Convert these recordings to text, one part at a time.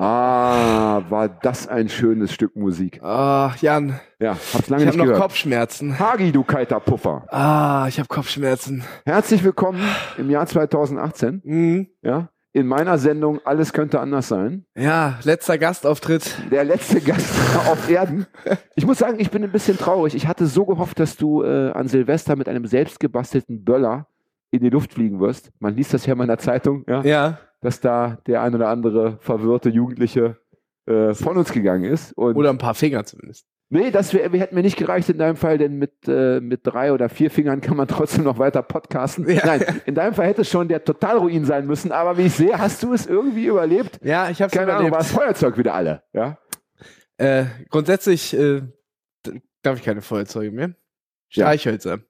Ah, war das ein schönes Stück Musik. Ah, Jan, Ja, hab's lange ich nicht habe noch gehört. Kopfschmerzen. Hagi, du kalter Puffer. Ah, ich habe Kopfschmerzen. Herzlich willkommen im Jahr 2018. Mhm. Ja, in meiner Sendung Alles könnte anders sein. Ja, letzter Gastauftritt. Der letzte Gast auf Erden. Ich muss sagen, ich bin ein bisschen traurig. Ich hatte so gehofft, dass du äh, an Silvester mit einem selbstgebastelten Böller in die Luft fliegen wirst. Man liest das ja in meiner Zeitung, ja, Ja. Dass da der ein oder andere verwirrte Jugendliche äh, von uns gegangen ist. Und Oder ein paar Finger zumindest. Nee, das wär, wir hätten mir nicht gereicht in deinem Fall, denn mit, äh, mit drei oder vier Fingern kann man trotzdem noch weiter podcasten. Ja. Nein, in deinem Fall hätte es schon der Totalruin sein müssen, aber wie ich sehe, hast du es irgendwie überlebt. Ja, ich habe Keine Ahnung, war überlebt. das Feuerzeug wieder alle, ja? Äh, grundsätzlich äh, darf ich keine Feuerzeuge mehr. Streichhölzer. Ja.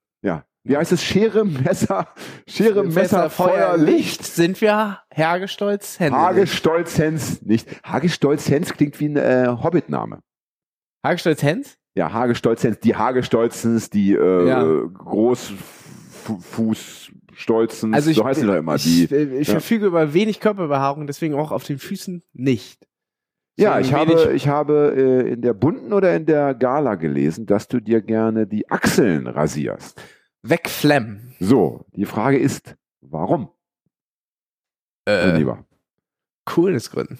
Wie heißt es? Schere, Messer, Schere, Messer, Feuer, Licht. Sind wir Hergestolz Hände? Hagestolz-Hens, nicht. Hagestolz-Hens klingt wie ein äh, Hobbit-Name. Hagestolz Hens? Ja, Hagestolz-Hens, die Hagestolzens, die äh, Ja. Großfußstolzens, Also ich, so heißen die doch immer. Die, ich, ich ja. verfüge über wenig Körperbehaarung, deswegen auch auf den Füßen nicht. Ja, ich habe, ich habe äh, in der bunten oder in der Gala gelesen, dass du dir gerne die Achseln rasierst. Wegflemmen. So, die Frage ist, warum, Äh, Lieber? Coolnessgründen.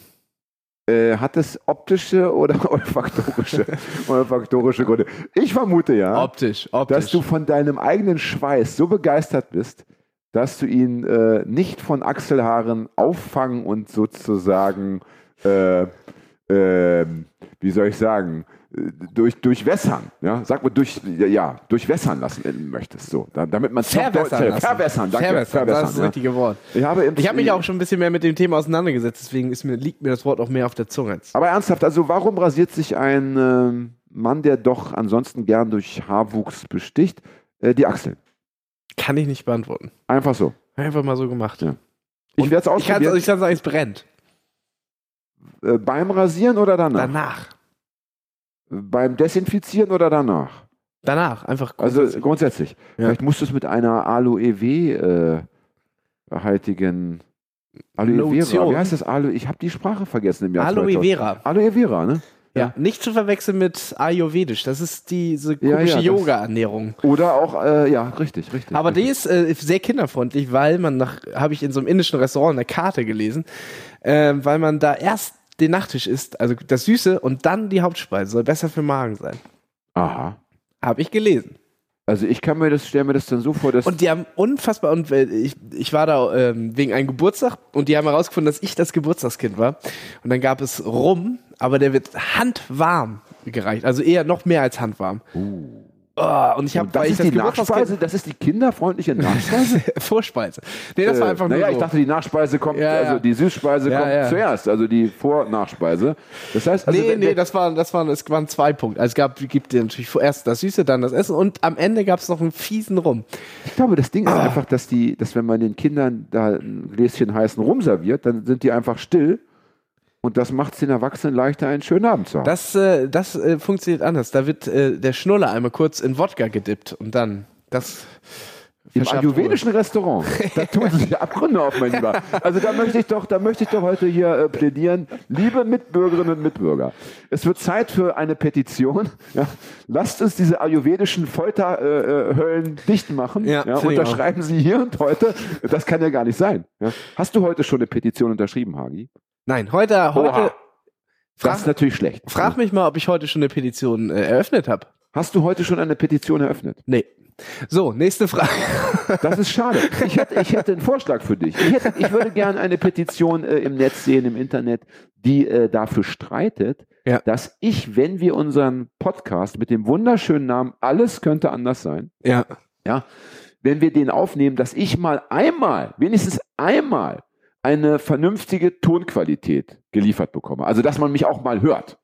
Äh, hat es optische oder olfaktorische, olfaktorische Gründe? Ich vermute ja, Optisch, optisch. dass du von deinem eigenen Schweiß so begeistert bist, dass du ihn äh, nicht von Achselhaaren auffangen und sozusagen, äh, äh, wie soll ich sagen, durch, durchwässern, ja, sag mal durch, ja, durchwässern lassen möchtest, so, da, damit man Verwässern lassen. Verwässern, danke, Verwässern, das ist das ja. richtige Wort. Ich habe, Ich habe mich auch schon ein bisschen mehr mit dem Thema auseinandergesetzt, deswegen ist mir, liegt mir das Wort auch mehr auf der Zunge. Jetzt. Aber ernsthaft, also warum rasiert sich ein ähm, Mann, der doch ansonsten gern durch Haarwuchs besticht, äh, die Achseln? Kann ich nicht beantworten. Einfach so. Einfach mal so gemacht. Ja. Ich werde es ausprobieren. ich kann sagen, es brennt. äh, beim Rasieren oder danach? Danach. Beim Desinfizieren oder danach? Danach. Einfach Also grundsätzlich. grundsätzlich. Ja. Vielleicht musst du es mit einer Aloe äh, haltigen Aloe Vera. Lotion. Wie heißt das Aloe? Ich habe die Sprache vergessen im Jahr Aloe 2000. Vera. Aloe Vera, ne? Ja. Nicht zu verwechseln mit Ayurvedisch. Das ist diese Ja, komische ja, das- Yoga-Ernährung. Oder auch, äh, ja, richtig, richtig. Aber die richtig. ist äh, sehr kinderfreundlich, weil man nach, habe ich in so einem indischen Restaurant eine Karte gelesen, äh, weil man da erst den Nachtisch isst, also das Süße und dann die Hauptspeise, soll besser für den Magen sein. Aha. Habe ich gelesen. Also ich kann mir das, stelle mir das dann so vor, dass Und die haben unfassbar, und äh, ich, ich war da ähm, wegen einem Geburtstag und die haben herausgefunden, dass ich das Geburtstagskind war. Und dann gab es Rum, aber der wird handwarm gereicht, also eher noch mehr als handwarm. Oh, und ich habe, das ist die Nachspeise, das ist die kinderfreundliche Nachspeise? Vorspeise. Nee, das war Äh, einfach nur naja, ich dachte, die Nachspeise kommt, Ja, also die Süßspeise Ja, kommt ja. zuerst, also die Vor-Nachspeise. Das heißt, also nee, nee, das waren, das waren, es waren zwei Punkte. Also es gab, gibt dir natürlich vorerst das Süße, dann das Essen und am Ende gab es noch einen fiesen Rum. ich glaube, das Ding ist Ah. einfach, dass die, dass wenn man den Kindern da ein Gläschen heißen Rum serviert, dann sind die einfach still und das macht es den Erwachsenen leichter, einen schönen Abend zu haben. Das, äh, das äh, funktioniert anders. Da wird äh, der Schnuller einmal kurz in Wodka gedippt und dann das. Im ayurvedischen Restaurant, da tun sich Abgründe auf, mein Lieber. Also da möchte ich doch, da möchte ich doch heute hier äh, plädieren, liebe Mitbürgerinnen und Mitbürger, es wird Zeit für eine Petition. Ja? Lasst uns diese ayurvedischen Folterhöllen äh, Höllen dicht machen. Ja, Ja, unterschreiben Sie hier und heute. Das kann ja gar nicht sein. Hast du heute schon eine Petition unterschrieben, Hagi? Nein, heute, heute. Oha. Das ist Frag, natürlich schlecht. frag mich mal, ob ich heute schon eine Petition äh, eröffnet habe. Hast du heute schon eine Petition eröffnet? Nee. So, nächste Frage. Das ist schade. Ich hätte, ich hätte einen Vorschlag für dich. Ich, hätte, ich würde gerne eine Petition äh, im Netz sehen, im Internet, die äh, dafür streitet, Ja. dass ich, wenn wir unseren Podcast mit dem wunderschönen Namen Alles könnte anders sein, Ja. ja, wenn wir den aufnehmen, dass ich mal einmal, wenigstens einmal, eine vernünftige Tonqualität geliefert bekomme. Also, dass man mich auch mal hört.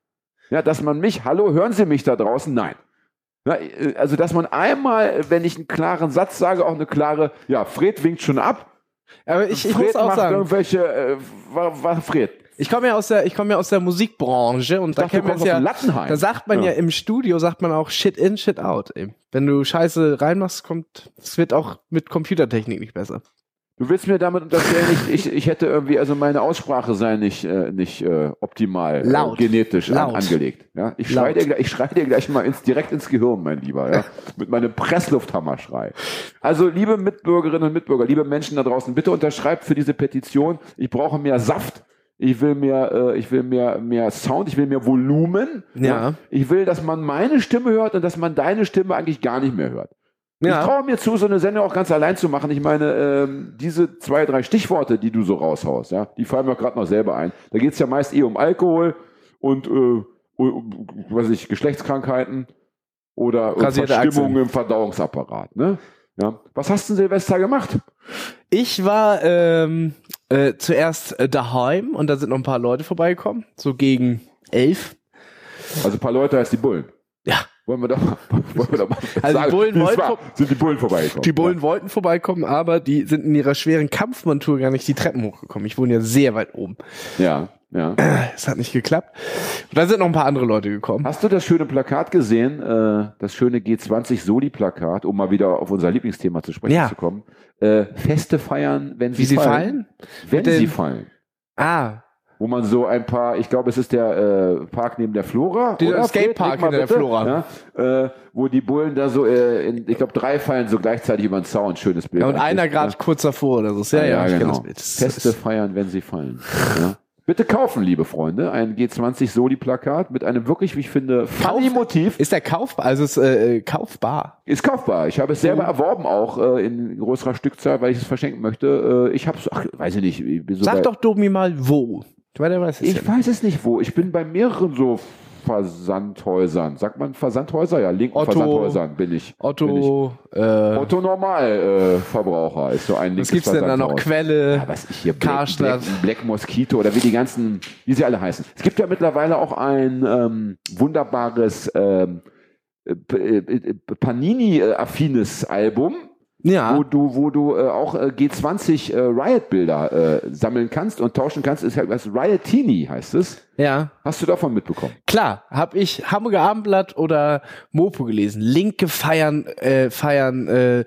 Ja, dass man mich, hallo, hören Sie mich da draußen? Nein. Na, äh, also, dass man einmal, wenn ich einen klaren Satz sage, auch eine klare, ja, Fred winkt schon ab. Aber ich, ich Fred muss auch macht sagen, irgendwelche, äh, war, war Fred. ich komme ja aus der, ich komme ja aus der Musikbranche und da wir kommst es aus ja. Lattenheim. Da sagt man ja. Ja. im Studio, sagt man auch Shit in, Shit out. Ey. Wenn du Scheiße reinmachst, kommt, es wird auch mit Computertechnik nicht besser. Du willst mir damit unterstellen, ich, ich, ich hätte irgendwie, also meine Aussprache sei nicht, äh, nicht äh, optimal Laut. Äh, genetisch an, Laut. angelegt. Ja? Ich schrei Laut. dir, gleich- ich schrei dir gleich mal ins, direkt ins Gehirn, mein Lieber, ja? mit meinem Presslufthammerschrei. Also liebe Mitbürgerinnen und Mitbürger, liebe Menschen da draußen, bitte unterschreibt für diese Petition. Ich brauche mehr Saft. Ich will mehr, äh, ich will mehr, mehr Sound, ich will mehr Volumen. Ja. Ich will, dass man meine Stimme hört und dass man deine Stimme eigentlich gar nicht mehr hört. Ich traue mir zu, so eine Sendung auch ganz allein zu machen. Ich meine, ähm, diese zwei, drei Stichworte, die du so raushaust, ja, die fallen mir gerade noch selber ein. Da geht's ja meist eh um Alkohol und, äh, um, weiß ich, Geschlechtskrankheiten oder um Verstimmungen Achseln. im Verdauungsapparat. Ne? Ja. Was hast du denn Silvester gemacht? Ich war ähm, äh, zuerst äh, daheim und da sind noch ein paar Leute vorbeigekommen, so gegen elf. Also ein paar Leute als die Bullen. Ja. Wollen wir doch wollen wir doch mal Also die Bullen wollten war. sind die Bullen vorbeigekommen. Die Bullen wollten vorbeikommen, aber die sind in ihrer schweren Kampfmontur gar nicht die Treppen hochgekommen. Ich wohne ja sehr weit oben. Ja, ja. Es hat nicht geklappt. Und da sind noch ein paar andere Leute gekommen. Hast du das schöne Plakat gesehen, äh, das schöne G20 Soli-Plakat, um mal wieder auf unser Lieblingsthema zu sprechen Ja. zu kommen? Äh, Feste feiern, wenn sie, Wie sie fallen? Wenn Mit den- sie fallen. Ah, Wo man so ein paar, ich glaube, es ist der äh, Park neben der Flora. Der? Skatepark hinter der. Flora. Ja, äh, wo die Bullen da so, äh, in, ich glaube, drei fallen so gleichzeitig über den Zaun. Schönes Bild. ja, und einer gerade ja. kurz davor oder so. Ja, ja, ich kenn genau. Feste feiern, wenn sie fallen. ja. Bitte kaufen, liebe Freunde, ein G20 Soli-Plakat mit einem wirklich, wie ich finde, funny Motiv. Ist der kaufbar? Also ist äh, kaufbar. Ist kaufbar. Ich habe es selber erworben auch äh, in größerer Stückzahl, weil ich es verschenken möchte. Äh, ich habe es, ach, weiß ich nicht. Ich bei, Sag doch Domi mal wo. Weil der weiß es Ich ja. weiß es nicht wo. Ich bin bei mehreren so Versandhäusern. Sagt man Versandhäuser? Ja, linken Otto- Versandhäusern bin ich. Bin Otto, ich. äh, Otto Normalverbraucher äh, Verbraucher ist so ein was linkes gibt's denn da noch? Quelle, Ja, was ich hier Black, Karstadt. Black, Black Mosquito oder wie die ganzen, wie sie alle heißen. Es gibt ja mittlerweile auch ein ähm, wunderbares ähm, äh, äh, Panini-affines Album, Ja. wo du, wo du äh, auch äh, G20 äh, Riot-Bilder äh, sammeln kannst und tauschen kannst. Ist halt was Riotini heißt es. Ja. Hast du davon mitbekommen? Klar, habe ich Hamburger Abendblatt oder Mopo gelesen. Linke feiern, äh, feiern äh,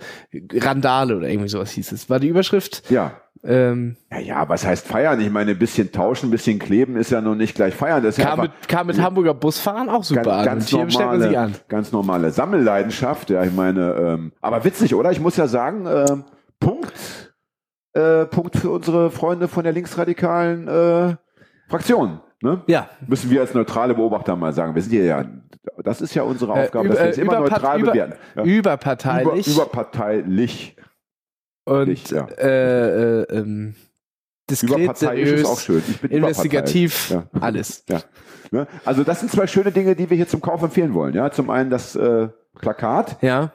Randale oder irgendwie sowas hieß es. War die Überschrift. Ja. Ähm, Ja, ja, was heißt feiern? Ich meine, ein bisschen tauschen, ein bisschen kleben ist ja noch nicht gleich feiern. Das kam, mit, kam mit Hamburger Busfahren auch super ganz, an. ganz hier stellt normale, an. ganz normale Sammelleidenschaft. Ja, ich meine, ähm, aber witzig, oder? Ich muss ja sagen, ähm, Punkt, äh, Punkt für unsere Freunde von der linksradikalen äh, Fraktion. Ne? Ja. Müssen wir als neutrale Beobachter mal sagen. Wir sind hier ja, das ist ja unsere Äh, Aufgabe, über- dass wir es immer neutral über- bewerten. Ja. Überparteilich. Über, überparteilich. Und nicht, ja. äh, äh, ähm, diskret, Überparteiisch seriös, ist auch schön. Ich bin investigativ. Ja. alles. Ja. Ne? Also das sind zwei schöne Dinge, die wir hier zum Kauf empfehlen wollen. Ja, zum einen das äh, Plakat, Ja.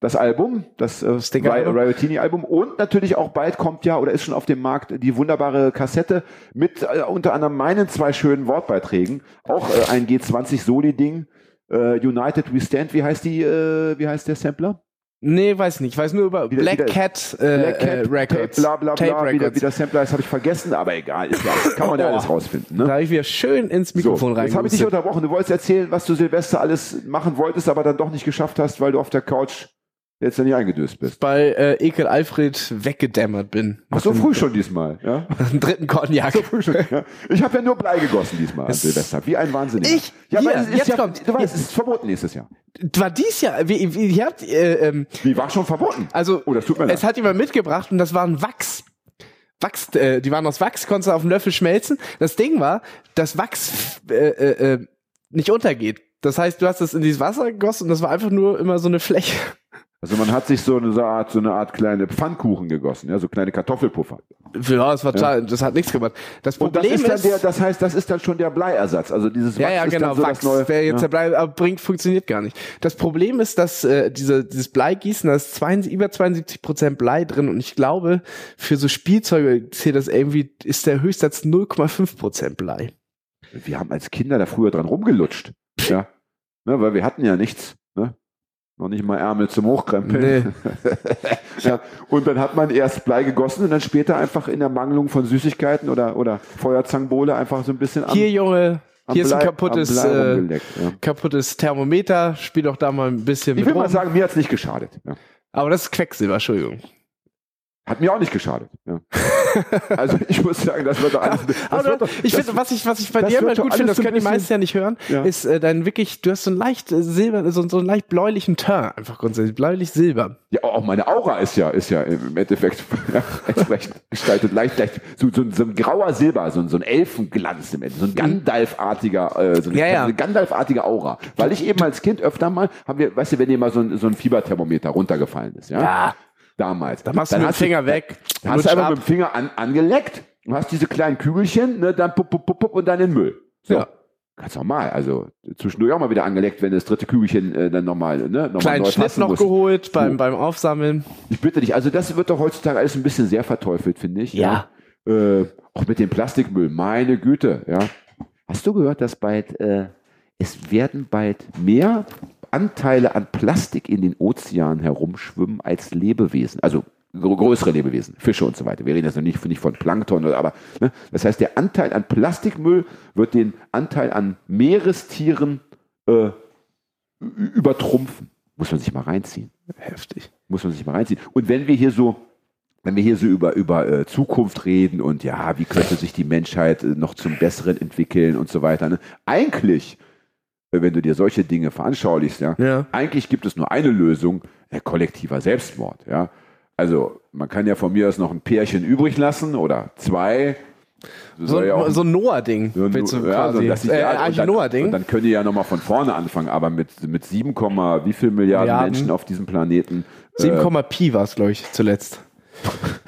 das Album, das äh. Riotini-Album und natürlich auch bald kommt ja oder ist schon auf dem Markt die wunderbare Kassette mit äh, unter anderem meinen zwei schönen Wortbeiträgen, auch äh, ein G20 Soli-Ding. Äh, United We Stand, wie heißt die, äh, wie heißt der Sampler? Nee, weiß nicht. Ich weiß nur über Wieder- Black wieder- Cat, äh, Black Cat, äh, Records. Tape, bla bla Tape bla, Records. wie der Sampler ist, habe ich vergessen, aber egal, ist ja, kann man ja Oh. alles rausfinden. Ne? Da habe ich wieder schön ins Mikrofon so, rein. Jetzt habe ich dich unterbrochen. Du wolltest erzählen, was du Silvester alles machen wolltest, aber dann doch nicht geschafft hast, weil du auf der Couch jetzt dann nicht eingedöst bist. bei äh, Ekel Alfred weggedämmert bin. Ach so früh schon diesmal. Ja? Einen dritten Cognac. So früh schon. Ja? Ich habe ja nur Blei gegossen diesmal an Es- Silvester. Wie ein Wahnsinniger. Ich? Ja, Hier, aber es ist jetzt ja, kommt- du weißt, es ist verboten nächstes Jahr. War dies Jahr, wie, wie, ihr habt, äh, ähm, Wie war schon verboten? also, Oh, das tut mir leid. es hat jemand mitgebracht und das waren Wachs. Wachs, äh, die waren aus Wachs, konntest du auf dem Löffel schmelzen. Das Ding war, dass Wachs äh, äh, äh, nicht untergeht. Das heißt, du hast es in dieses Wasser gegossen und das war einfach nur immer so eine Fläche. Also man hat sich so eine so Art, so eine Art kleine Pfannkuchen gegossen, ja, so kleine Kartoffelpuffer. Ja, das war total, das hat nichts gemacht. Das Und das Problem ist dann ist, der, das heißt, das ist dann schon der Bleiersatz. Also dieses Ja, Wachs ja, ist genau. dann so Wachs das neue. wäre jetzt ja. der Blei, aber bringt, funktioniert gar nicht. Das Problem ist, dass äh, diese, dieses Bleigießen, da ist 72, über 72 Prozent Blei drin und ich glaube, für so Spielzeuge zählt das irgendwie, ist der Höchstsatz 0,5 Prozent Blei. Wir haben als Kinder da früher dran rumgelutscht. Ja. Ne, weil wir hatten ja nichts. Noch nicht mal Ärmel zum Hochkrempeln. Nee. Ja, und dann hat man erst Blei gegossen und dann später einfach in der Mangelung von Süßigkeiten oder, oder Feuerzangenbowle einfach so ein bisschen am, Hier, Junge, hier ist ein Blei- kaputtes, Blei äh, ja. kaputtes Thermometer. Spiel doch da mal ein bisschen Ich mit will mal rum. sagen, mir hat's nicht geschadet. Ja. Aber das ist Quecksilber, Entschuldigung. Hat mir auch nicht geschadet. Ja. Also ich muss sagen, das wird doch alles. Das wird doch, ich finde, was ich, was ich bei dir immer gut finde, das können die meisten ja nicht hören, Ja. ist äh, dein wirklich, du hast so einen leicht äh, silber, so, so einen leicht bläulichen Turn, einfach grundsätzlich, bläulich-silber. ja, auch meine Aura ist ja, ist ja im Endeffekt ja, entsprechend gestaltet. Leicht, leicht, so, so, so ein grauer Silber, so, ein- so ein Elfenglanz im Ende, so ein Gandalf-artiger, äh, so eine, Ja, ja. eine Gandalf-artige Aura. Weil ich eben als Kind öfter mal, haben wir, weißt du, wenn dir mal so ein, so ein Fieberthermometer runtergefallen ist, ja? Ja. Damals. Da machst du mit dem hast Finger weg. Da hast du einfach ab. mit dem Finger an, angeleckt und hast diese kleinen Kügelchen, ne, dann pup, pup, pup, pup und dann in den Müll. So. Ja. Ganz normal. Also zwischendurch auch mal wieder angeleckt, wenn das dritte Kügelchen äh, dann nochmal, ne, nochmal Kleinen Schnitt noch muss. geholt beim, beim Aufsammeln. Ich bitte dich, also das wird doch heutzutage alles ein bisschen sehr verteufelt, finde ich. Ja. Äh, auch mit dem Plastikmüll, meine Güte, ja. Hast du gehört, dass bald, äh, es werden bald mehr Anteile an Plastik in den Ozeanen herumschwimmen als Lebewesen? Also größere Lebewesen, Fische und so weiter. Wir reden jetzt noch nicht, nicht von Plankton, oder, aber ne? das heißt, der Anteil an Plastikmüll wird den Anteil an Meerestieren äh, übertrumpfen. Muss man sich mal reinziehen Heftig. muss man sich mal reinziehen. Und wenn wir hier so, wenn wir hier so über, über äh, Zukunft reden und ja, wie könnte sich die Menschheit äh, noch zum Besseren entwickeln und so weiter, ne? eigentlich, wenn du dir solche Dinge veranschaulichst, ja, Ja. eigentlich gibt es nur eine Lösung, äh, kollektiver Selbstmord, ja. Also, man kann ja von mir aus noch ein Pärchen übrig lassen oder zwei. So, ja auch- so ein Noah-Ding. so, willst du ja, quasi. so, äh, ja, und eigentlich dann, ein und Noah-Ding. dann können die ja nochmal von vorne anfangen, aber mit, mit 7, Komma wie viel Milliarden, Milliarden. Menschen auf diesem Planeten. äh, 7, Pi war es, glaube ich, zuletzt.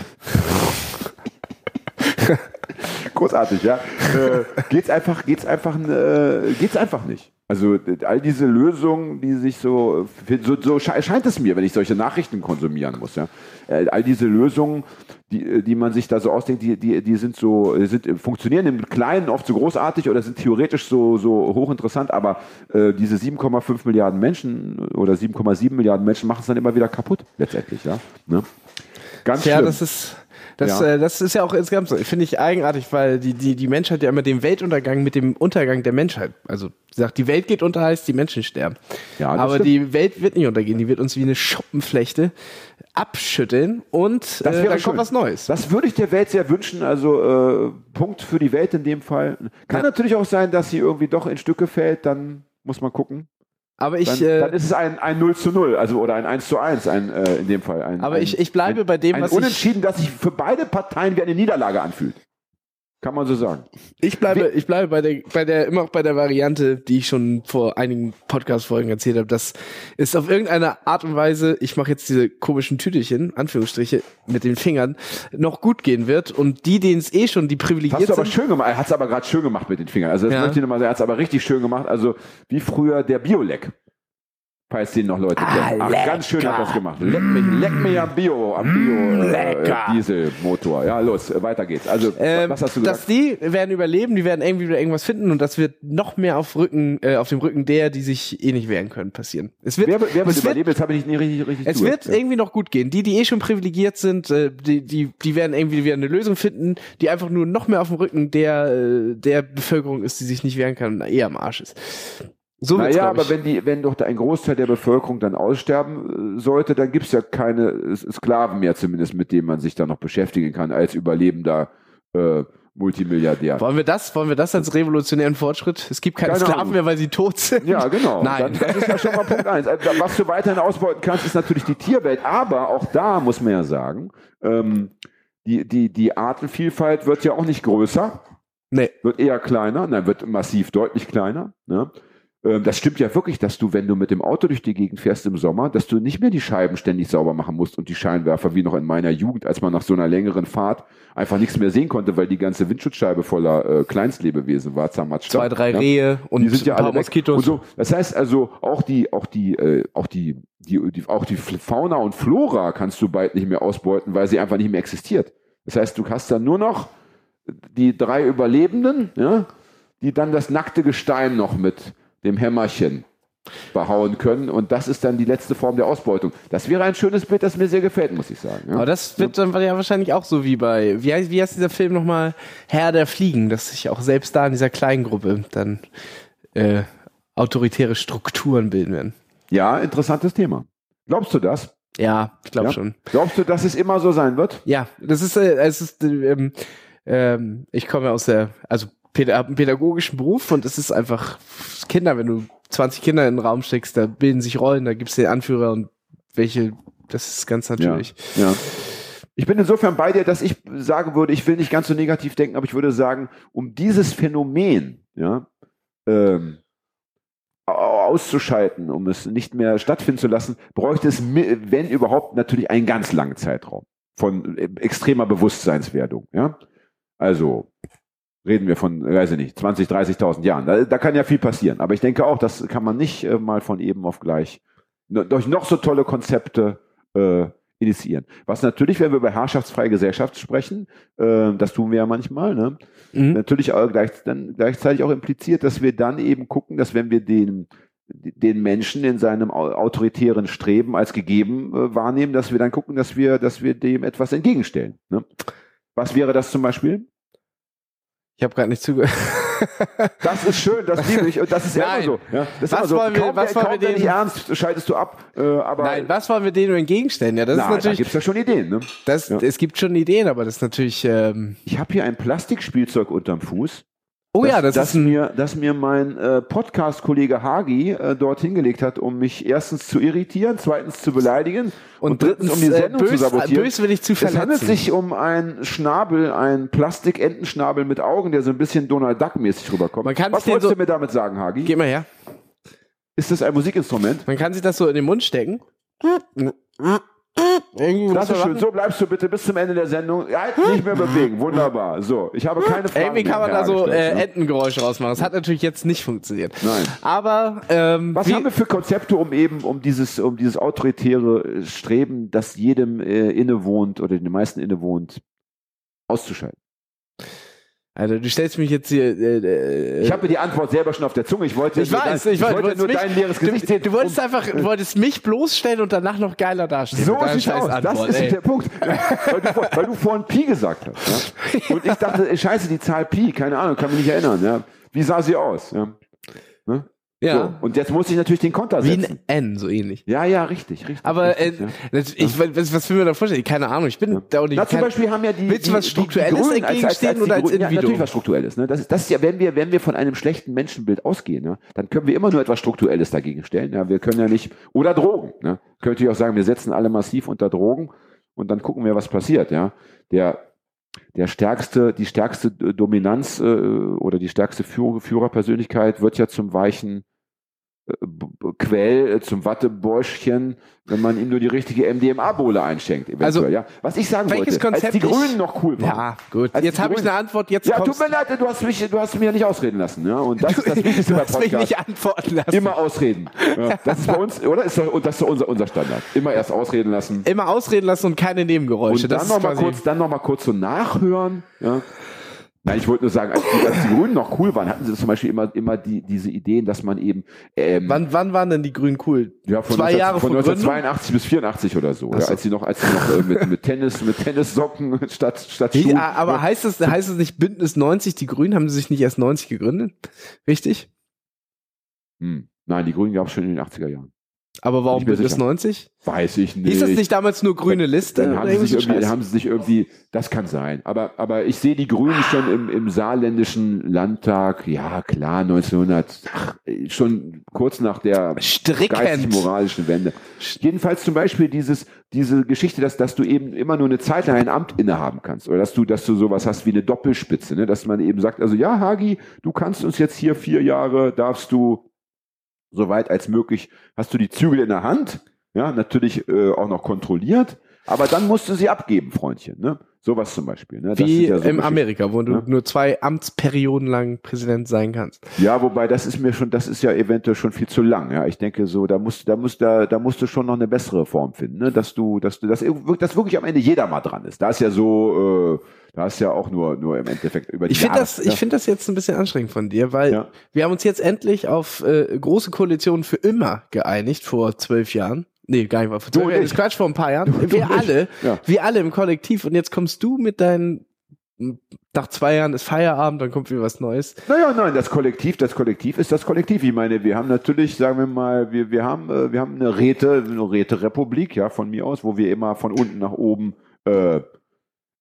Großartig, ja. äh, geht's einfach, geht's einfach, äh, geht's einfach nicht. Also äh, all diese Lösungen, die sich so, so, so sche- scheint es mir, wenn ich solche Nachrichten konsumieren muss, ja. Äh, all diese Lösungen, die, äh, die man sich da so ausdenkt, die, die, die sind so, äh, sind, äh, funktionieren im Kleinen oft so großartig oder sind theoretisch so, so hochinteressant, aber äh, diese 7,5 Milliarden Menschen oder 7,7 Milliarden Menschen machen es dann immer wieder kaputt, letztendlich, ja. Ne? Ganz Ja, schlimm. das ist. Das, Ja. äh, das ist ja auch insgesamt so. Finde ich eigenartig, weil die, die, die Menschheit ja immer den Weltuntergang mit dem Untergang der Menschheit. Also sagt, die Welt geht unter, heißt die Menschen sterben. Ja, Aber stimmt. die Welt wird nicht untergehen, die wird uns wie eine Schuppenflechte abschütteln und Das äh, wäre dann kommt was Neues. Das würde ich der Welt sehr wünschen. Also äh, Punkt für die Welt in dem Fall. Kann Ja. natürlich auch sein, dass sie irgendwie doch in Stücke fällt. Dann muss man gucken. Aber Dann, ich, äh, dann ist es ein, ein 0 zu 0, also oder ein 1 zu 1 ein, äh, in dem Fall. Ein, aber ein, ich, ich bleibe bei dem, ein was ich, Unentschieden, das sich für beide Parteien wie eine Niederlage anfühlt. Kann man so sagen. ich bleibe, ich bleibe bei der, bei der, immer auch bei der Variante, die ich schon vor einigen Podcast-Folgen erzählt habe, dass es auf irgendeine Art und Weise, ich mache jetzt diese komischen Tüdelchen, Anführungsstriche, mit den Fingern, noch gut gehen wird und die, denen es eh schon, die Hast privilegiert du aber sind, schön gemacht. Er hat es aber gerade schön gemacht mit den Fingern. Also das Ja. möchte ich nochmal sagen. Er hat es aber richtig schön gemacht. Also wie früher der Bioleck. Falls den noch Leute kennen. Ach, ganz schön hat das gemacht. Leck mich, leck mich am Bio, am Bio äh, lecker. äh, Dieselmotor. Ja, los, äh, weiter geht's. Also, Ähm, was hast du dass gesagt? die werden überleben, die werden irgendwie wieder irgendwas finden und das wird noch mehr auf Rücken, äh, auf dem Rücken der, die sich eh nicht wehren können, passieren. Es wird, Wer, wer wird überleben? Jetzt habe ich nicht richtig, richtig es wird irgendwie noch gut gehen. Die, die eh schon privilegiert sind, äh, die, die, die werden irgendwie wieder eine Lösung finden, die einfach nur noch mehr auf dem Rücken der, äh, der Bevölkerung ist, die sich nicht wehren kann und eher am Arsch ist. So Naja, aber wenn, die, wenn doch da ein Großteil der Bevölkerung dann aussterben äh, sollte, dann gibt's ja keine Sklaven mehr zumindest, mit denen man sich dann noch beschäftigen kann als überlebender äh, Multimilliardär. wollen wir das, wollen wir das als revolutionären Fortschritt? Es gibt keine, Keine Sklaven Ahnung. mehr, weil sie tot sind. Ja, genau. Nein. Dann, das ist ja schon mal Punkt eins. Also, was du weiterhin ausbeuten kannst, ist natürlich die Tierwelt. Aber auch da muss man ja sagen, ähm, die, die, die Artenvielfalt wird ja auch nicht größer, Nee. wird eher kleiner, nein, wird massiv deutlich kleiner. Ne? Ähm, Das stimmt ja wirklich, dass du, wenn du mit dem Auto durch die Gegend fährst im Sommer, dass du nicht mehr die Scheiben ständig sauber machen musst und die Scheinwerfer wie noch in meiner Jugend, als man nach so einer längeren Fahrt einfach nichts mehr sehen konnte, weil die ganze Windschutzscheibe voller äh, Kleinstlebewesen war, zermatscht. Zwei, drei ja? Rehe und die sind ja alle. Moskitos. Und so. Das heißt also, auch die, auch die, äh, auch die, die, die, auch die Fauna und Flora kannst du bald nicht mehr ausbeuten, weil sie einfach nicht mehr existiert. Das heißt, du hast dann nur noch die drei Überlebenden, ja, die dann das nackte Gestein noch mit dem Hämmerchen behauen können und das ist dann die letzte Form der Ausbeutung. Das wäre ein schönes Bild, das mir sehr gefällt, muss ich sagen. Ja? Aber das wird dann ja wahrscheinlich auch so wie bei, wie heißt, wie heißt dieser Film nochmal? Herr der Fliegen, dass sich auch selbst da in dieser kleinen Gruppe dann äh, autoritäre Strukturen bilden werden. Ja, interessantes Thema. Glaubst du das? Ja, ich glaube Ja? schon. Glaubst du, dass es immer so sein wird? Ja, das ist, äh, es ist, ähm, ähm, ich komme aus der, also pädagogischen Beruf und es ist einfach Kinder, wenn du 20 Kinder in den Raum steckst, da bilden sich Rollen, da gibt's den Anführer und welche, das ist ganz natürlich. Ja. Ich bin insofern bei dir, dass ich sagen würde, ich will nicht ganz so negativ denken, aber ich würde sagen, um dieses Phänomen, ja, ähm, au- auszuschalten, um es nicht mehr stattfinden zu lassen, bräuchte es, wenn überhaupt, natürlich einen ganz langen Zeitraum von äh, extremer Bewusstseinswerdung, ja. Also, reden wir von, weiß ich nicht, 20, 30.000 Jahren. Da, da kann ja viel passieren. Aber ich denke auch, das kann man nicht äh, mal von eben auf gleich durch noch so tolle Konzepte äh, initiieren. Was natürlich, wenn wir über herrschaftsfreie Gesellschaft sprechen, äh, das tun wir ja manchmal, ne? Mhm. natürlich auch gleich, dann gleichzeitig auch impliziert, dass wir dann eben gucken, dass wenn wir den den Menschen in seinem au- autoritären Streben als gegeben äh, wahrnehmen, dass wir dann gucken, dass wir, dass wir dem etwas entgegenstellen. Ne? Was wäre das zum Beispiel? Ich habe gerade nicht zugehört. Das ist schön, das liebe ich und das ist ja immer so. Ja, das ist Was immer so. wollen wir- kaum, was kaum wollen wir denen- nicht ernst, schaltest du ab. Äh, aber Nein, was wollen wir denen entgegenstellen? Ja, das na, ist da natürlich, gibt's ja schon Ideen. Ne? das, ja. es gibt schon Ideen, aber das ist natürlich, ähm, Ich habe hier ein Plastikspielzeug unterm Fuß. Oh ja, das, ist ein, mir, das mir mein äh, Podcast-Kollege Hagi äh, dort hingelegt hat, um mich erstens zu irritieren, zweitens zu beleidigen und, drittens, um die äh, Sendung zu bös, sabotieren. böswillig zu es verletzen. handelt sich um einen Schnabel, einen Plastik-Entenschnabel mit Augen, der so ein bisschen Donald Duck-mäßig rüberkommt. Man kann Was wolltest so- du mir damit sagen, Hagi? Geh mal her. Ist das ein Musikinstrument? Man kann sich das so in den Mund stecken. Irgendwie Das ist schön. So bleibst du bitte bis zum Ende der Sendung. Ja, nicht mehr bewegen. Wunderbar. So, ich habe keine Fragen Irgendwie kann man da so äh, ne? Entengeräusche rausmachen. Das hat natürlich jetzt nicht funktioniert. Nein. Aber ähm, Was haben wir für Konzepte, um eben um dieses um dieses autoritäre Streben, das jedem äh, innewohnt oder den meisten innewohnt, auszuschalten? Alter, du stellst mich jetzt hier. Äh, äh, Ich habe die Antwort selber schon auf der Zunge. Ich wollte ich weiß, dein, ich du wollte wolltest nur mich, dein leeres Gesicht du, sehen. du wolltest Um- einfach, du wolltest mich bloßstellen und danach noch geiler dastehen. so sieht's aus. Das Scheißantwort, ist ey. der Punkt. weil, du, vor- weil du vorhin Pi gesagt hast. Ja? Und ich dachte, ey, scheiße, die Zahl Pi, keine Ahnung, kann mich nicht erinnern. Ja? Wie sah sie aus? Ja? Ja. So. Und jetzt muss ich natürlich den Konter Wie setzen. ein N, so ähnlich. Ja, ja, richtig, richtig. Aber äh, richtig, ja. das- ich, was, was will mir da vorstellen? Keine Ahnung. Ich bin da auch nicht. Na, zum Beispiel haben ja die. Willst du die, was Strukturelles die, die Grünen als, als, als oder als Grünen- Ja, Individuum? natürlich was Strukturelles. Ne? Das, ist, das ist ja, wenn wir, wenn wir von einem schlechten Menschenbild ausgehen, ne? dann können wir immer nur etwas Strukturelles dagegen stellen. Ja? Wir können ja nicht. Oder Drogen. Ne? Könnte ich auch sagen, wir setzen alle massiv unter Drogen und dann gucken wir, was passiert. Ja? Der, der stärkste, die stärkste äh, Dominanz äh, oder die stärkste Führer, Führerpersönlichkeit wird ja zum weichen äh, Quell, äh, zum Wattebäuschchen, wenn man ihm nur die richtige MDMA-Bohle einschenkt. Eventuell, Also, ja. Was ich sagen welches wollte, als Konzept die ich- Grünen noch cool waren. Ja, gut. Als Jetzt die habe ich eine Antwort. Jetzt Ja, tut mir leid, du hast mich, du hast mich ja nicht ausreden lassen, ja. Und das ist das du hast mich nicht antworten lassen. Immer ausreden. Ja, das ist bei uns, oder? Ist doch, das ist unser, unser Standard. Immer erst ausreden lassen. Immer ausreden lassen und keine Nebengeräusche. Und dann nochmal kurz, dann noch mal kurz so nachhören. Ja. Nein, ich wollte nur sagen, als die, als die Grünen noch cool waren, hatten sie zum Beispiel immer, immer die, diese Ideen, dass man eben ähm, Wann, wann waren denn die Grünen cool? ja, von Zwei 19, Jahre von vor Gründung? 1982 bis 84 oder so. Ja, als sie noch, als sie noch äh, mit, mit Tennis, mit Tennissocken statt, statt Schuhen. ah, aber heißt es, heißt es nicht Bündnis 90, die Grünen? Haben sie sich nicht erst 90 gegründet? Richtig? Hm. Nein, die Grünen gab es schon in den 80er Jahren. Aber warum Bündnis sicher. 90? Weiß ich nicht. Hieß das nicht damals nur grüne Liste? Dann haben, sie sich irgendwie, haben sie sich irgendwie, das kann sein. Aber, aber ich sehe die Grünen schon im, im saarländischen Landtag, ja klar, 1900, ach, schon kurz nach der geistig-moralischen Wende. Jedenfalls zum Beispiel dieses, diese Geschichte, dass, dass du eben immer nur eine Zeit lang ein Amt innehaben kannst. Oder dass du, dass du sowas hast wie eine Doppelspitze, ne? dass man eben sagt, also ja, Hagi, du kannst uns jetzt hier vier Jahre, darfst du soweit als möglich, hast du die Zügel in der Hand, ja, natürlich äh, auch noch kontrolliert, Aber dann musst du sie abgeben, Freundchen. Ne? Sowas zum Beispiel. Ne? Wie ja so in. Amerika, wo du Ja. nur zwei Amtsperioden lang Präsident sein kannst. Ja, wobei das ist mir schon, das ist ja eventuell schon viel zu lang. Ja, ich denke so, da musst, da musst, da, da musst du schon noch eine bessere Form finden, ne? dass du, dass du, dass, dass wirklich am Ende jeder mal dran ist. Da ist ja so, äh, da ist ja auch nur, nur im Endeffekt über die Ich finde das, ne? ich finde das jetzt ein bisschen anstrengend von dir, weil Ja. wir haben uns jetzt endlich auf äh, große Koalitionen für immer geeinigt vor zwölf Jahren. Nee, gar nicht mal ich. Das ist Quatsch vor ein paar Jahren. Du wir ich. alle, Ja. wir alle im Kollektiv. Und jetzt kommst du mit deinen nach zwei Jahren ist Feierabend, dann kommt wieder was Neues. Naja, nein, das Kollektiv, das Kollektiv ist das Kollektiv. Ich meine, wir haben natürlich, sagen wir mal, wir, wir haben, äh, wir haben eine Räte, eine Räterepublik, ja, von mir aus, wo wir immer von unten nach oben äh,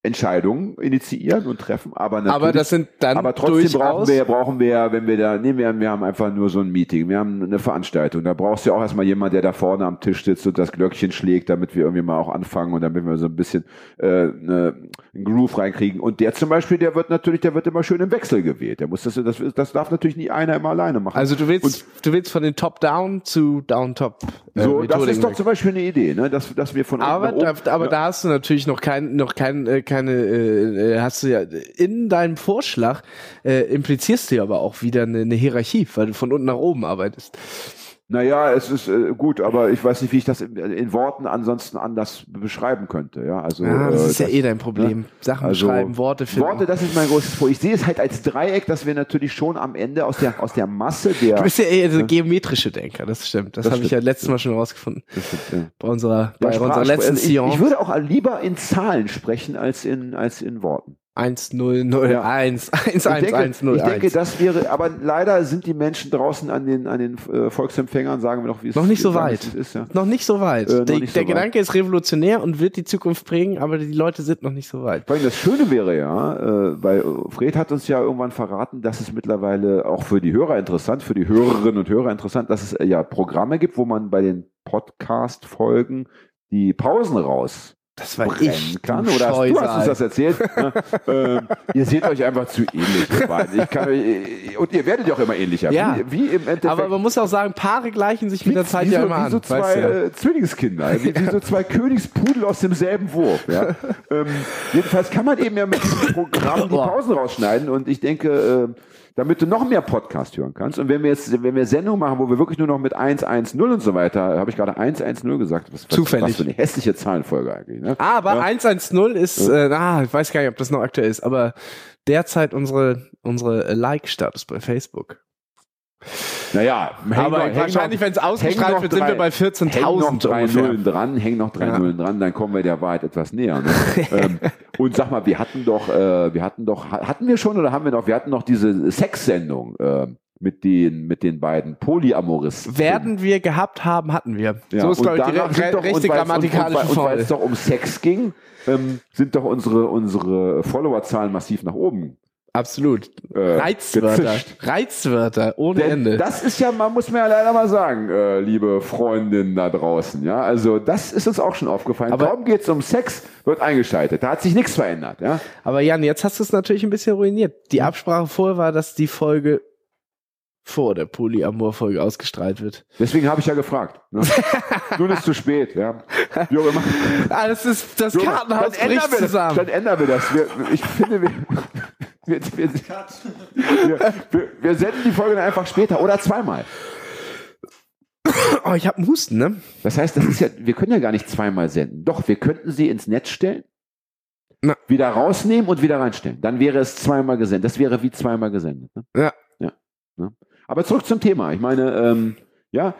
Entscheidungen initiieren und treffen. Aber natürlich, Aber das sind dann aber trotzdem brauchen wir, brauchen wir, wenn wir da, nehmen wir, wir haben einfach nur so ein Meeting, wir haben eine Veranstaltung. Da brauchst du ja auch erstmal jemand, der da vorne am Tisch sitzt und das Glöckchen schlägt, damit wir irgendwie mal auch anfangen und damit wir so ein bisschen äh, eine, einen Groove reinkriegen. Und der zum Beispiel, der wird natürlich, der wird immer schön im Wechsel gewählt. Der muss das, das, das darf natürlich nie einer immer alleine machen. Also du willst, du willst von den Top-Down zu Down-Top. äh, so, das ist doch weg. zum Beispiel eine Idee, ne? dass, dass wir von Aber, oben, da, aber ja. da hast du natürlich noch kein, noch kein, äh, keine, äh, äh, hast du ja in deinem Vorschlag äh, implizierst du ja aber auch wieder eine, eine Hierarchie, weil du von unten nach oben arbeitest. Naja, es ist äh, gut, aber ich weiß nicht, wie ich das in, in Worten ansonsten anders beschreiben könnte. Ja, also Ja, das äh, ist ja eh dein Problem. Sachen also, schreiben, Worte finden. Worte, das ist mein großes Problem. Ich sehe es halt als Dreieck, dass wir natürlich schon am Ende aus der aus der Masse der Du bist ja eher so geometrische Denker, das stimmt. Das, Das habe ich ja letztes Mal schon rausgefunden. Das stimmt, ja. Bei unserer, bei Der unserer letzten also ich, ich Sion. würde auch lieber in Zahlen sprechen als in als in Worten. 1, 0, 0, Ja. 1, 1, Ich 1, denke, 1, 0, ich denke, 1. das wäre, aber leider sind die Menschen draußen an den an den äh, Volksempfängern, sagen wir noch, wie es Noch nicht so weit. ist. Ja. Noch nicht so weit. Äh, der nicht so der weit. Gedanke ist revolutionär und wird die Zukunft prägen, aber die Leute sind noch nicht so weit. Vor allem das Schöne wäre ja, äh, weil Fred hat uns ja irgendwann verraten, dass es mittlerweile auch für die Hörer interessant, für die Hörerinnen und Hörer interessant, dass es äh, ja Programme gibt, wo man bei den Podcast-Folgen die Pausen raus Das war brennen ich, kann. Oder hast, du hast uns das erzählt? Ja, ähm, ihr seht euch einfach zu ähnlich. Ich kann, euch- und ihr werdet ja auch immer ähnlicher. Ja. Wie, wie im Endeffekt. Aber man muss auch sagen, Paare gleichen sich mit der Zeit wie ja so, immer wie an. so zwei weißt du äh, Zwillingskinder, wie, wie so zwei Königspudel aus demselben Wurf. Ja. ähm, jedenfalls kann man eben ja mit diesem Programm die. Pausen rausschneiden und ich denke, äh, damit du noch mehr Podcast hören kannst. Und wenn wir jetzt, wenn wir Sendungen machen, wo wir wirklich nur noch mit 110 und so weiter, habe ich gerade 110 gesagt, was, Zufällig. was für eine hässliche Zahlenfolge eigentlich. Ne? Aber Ja. 110 ist, äh, ah, ich weiß gar nicht, ob das noch aktuell ist, aber derzeit unsere, unsere Like-Status bei Facebook. Naja, Aber noch- wahrscheinlich, wenn es ausgestrahlt wird, sind wir bei Häng noch 14.000 drei ungefähr. Nullen dran, häng noch drei Ja. Nullen dran, dann kommen wir der Wahrheit etwas näher. Ne? ähm, und sag mal, wir hatten doch, äh, wir hatten doch, hatten wir schon oder haben wir noch, wir hatten noch diese Sexsendung äh, mit den, mit den beiden Polyamoristen. Werden wir gehabt haben, hatten wir. Ja, so ist, glaube ich, die re doch- rechte grammatikalische und, und, weil es doch um Sex ging, ähm, sind doch unsere, unsere Followerzahlen massiv nach oben. Absolut. Äh, Reizwörter. gezischt. Reizwörter ohne Denn Ende. das ist ja, man muss mir ja leider mal sagen, äh, liebe Freundinnen da draußen, ja, also das ist uns auch schon aufgefallen. Aber- Kaum geht's um Sex, wird eingeschaltet. Da hat sich nichts verändert, ja. Aber Jan, jetzt hast du es natürlich ein bisschen ruiniert. Die Absprache vorher war, dass die Folge vor der Polyamor-Folge ausgestrahlt wird. Deswegen habe ich ja gefragt. Ne? Nun ist zu spät, ja. Auch immer. Ah, das ist das immer. Kartenhaus bricht wir das. zusammen. Dann ändern wir das. Wir, ich finde, wir, wir, wir, wir, wir, senden die Folge dann einfach später oder zweimal. Oh, ich habe Husten, ne? Das heißt, das ist ja, wir können ja gar nicht zweimal senden. Doch, wir könnten sie ins Netz stellen, Na. wieder rausnehmen und wieder reinstellen. Dann wäre es zweimal gesendet. Das wäre wie zweimal gesendet. Ne? Ja. ja. Ne? Aber zurück zum Thema. Ich meine, ähm, ja,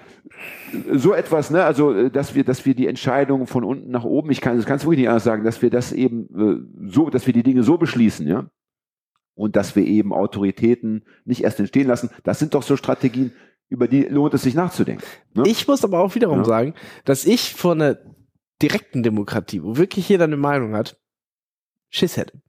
so etwas, ne, also, äh, dass wir, dass wir die Entscheidung von unten nach oben, ich kann, das kannst du wirklich nicht anders sagen, dass wir das eben äh, so, dass wir die Dinge so beschließen, ja. Und dass wir eben Autoritäten nicht erst entstehen lassen. Das sind doch so Strategien, über die lohnt es sich nachzudenken. Ne? Ich muss aber auch wiederum Ja. sagen, dass ich vor einer direkten Demokratie, wo wirklich jeder eine Meinung hat, Schiss hätte.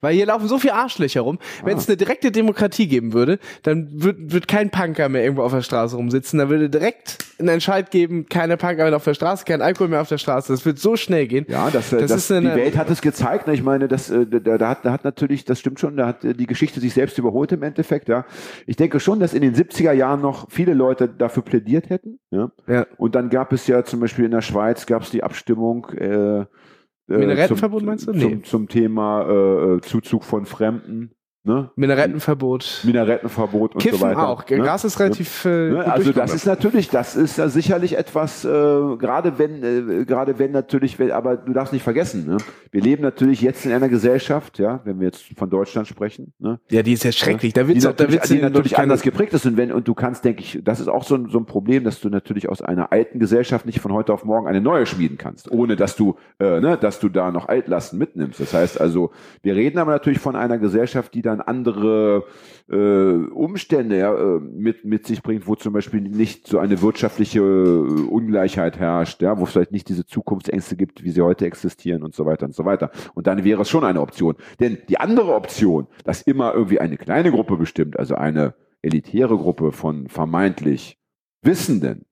Weil hier laufen so viele Arschlöcher rum. Wenn es eine direkte Demokratie geben würde, dann wird, wird kein Punker mehr irgendwo auf der Straße rumsitzen. Da würde direkt einen Entscheid geben, keine Punker mehr auf der Straße, kein Alkohol mehr auf der Straße. Das wird so schnell gehen. Ja, das, das, Das das ist eine- die Welt hat es gezeigt. Ne? Ich meine, das, äh, da, da, hat, da hat natürlich, das stimmt schon, da hat äh, die Geschichte sich selbst überholt im Endeffekt. Ja, ich denke schon, dass in den 70er Jahren noch viele Leute dafür plädiert hätten. Ja, Ja. und dann gab es ja zum Beispiel in der Schweiz gab es die Abstimmung. Äh, äh, Minarettenverbot zum, meinst du? Zum, Nee. zum Thema äh, äh, Zuzug von Fremden. Ne? Minarettenverbot. Minarettenverbot und Kiffen so weiter. auch. ne? Gras ist relativ äh, Ne, gut also das ist natürlich, das ist ja sicherlich etwas, äh, gerade wenn, äh, gerade wenn natürlich, wenn, aber du darfst nicht vergessen, ne? wir leben natürlich jetzt in einer Gesellschaft, ja, wenn wir jetzt von Deutschland sprechen, ne? Ja, die ist ja schrecklich. Da auch, da natürlich, wird's die natürlich anders geprägt ist und wenn und du kannst, denke ich, das ist auch so ein, so ein Problem, dass du natürlich aus einer alten Gesellschaft nicht von heute auf morgen eine neue schmieden kannst, ohne dass du, äh, ne, dass du da noch Altlasten mitnimmst. Das heißt also, wir reden aber natürlich von einer Gesellschaft, die dann andere äh, Umstände ja, äh, mit, mit sich bringt, wo zum Beispiel nicht so eine wirtschaftliche äh, Ungleichheit herrscht, ja, wo es vielleicht nicht diese Zukunftsängste gibt, wie sie heute existieren und so weiter und so weiter. Und dann wäre es schon eine Option. Denn die andere Option, dass immer irgendwie eine kleine Gruppe bestimmt, also eine elitäre Gruppe von vermeintlich Wissenden,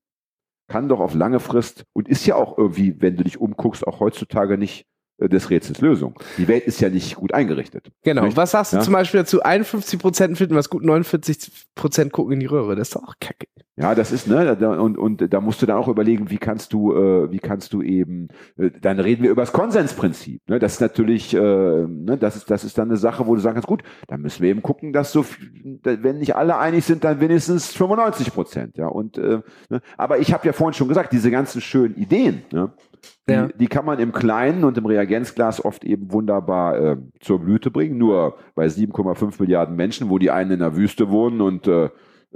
kann doch auf lange Frist und ist ja auch irgendwie, wenn du dich umguckst, auch heutzutage nicht des Rätsels Lösung. Die Welt ist ja nicht gut eingerichtet. Genau. Nicht? Was sagst du Ja? zum Beispiel dazu? 51 Prozent finden was gut, 49 Prozent gucken in die Röhre. Das ist doch auch kacke. Ja, das ist, ne, und, und da musst du dann auch überlegen, wie kannst du, äh, wie kannst du eben, äh, dann reden wir über das Konsensprinzip. Ne? Das ist natürlich, äh, ne, das ist, das ist dann eine Sache, wo du sagen kannst, gut, dann müssen wir eben gucken, dass so, wenn nicht alle einig sind, dann wenigstens 95 Prozent. Ja, und, äh, ne? aber ich habe ja vorhin schon gesagt, diese ganzen schönen Ideen, ne? Die, Ja. die kann man im Kleinen und im Reagenzglas oft eben wunderbar äh, zur Blüte bringen. Nur bei 7,5 Milliarden Menschen, wo die einen in der Wüste wohnen und äh,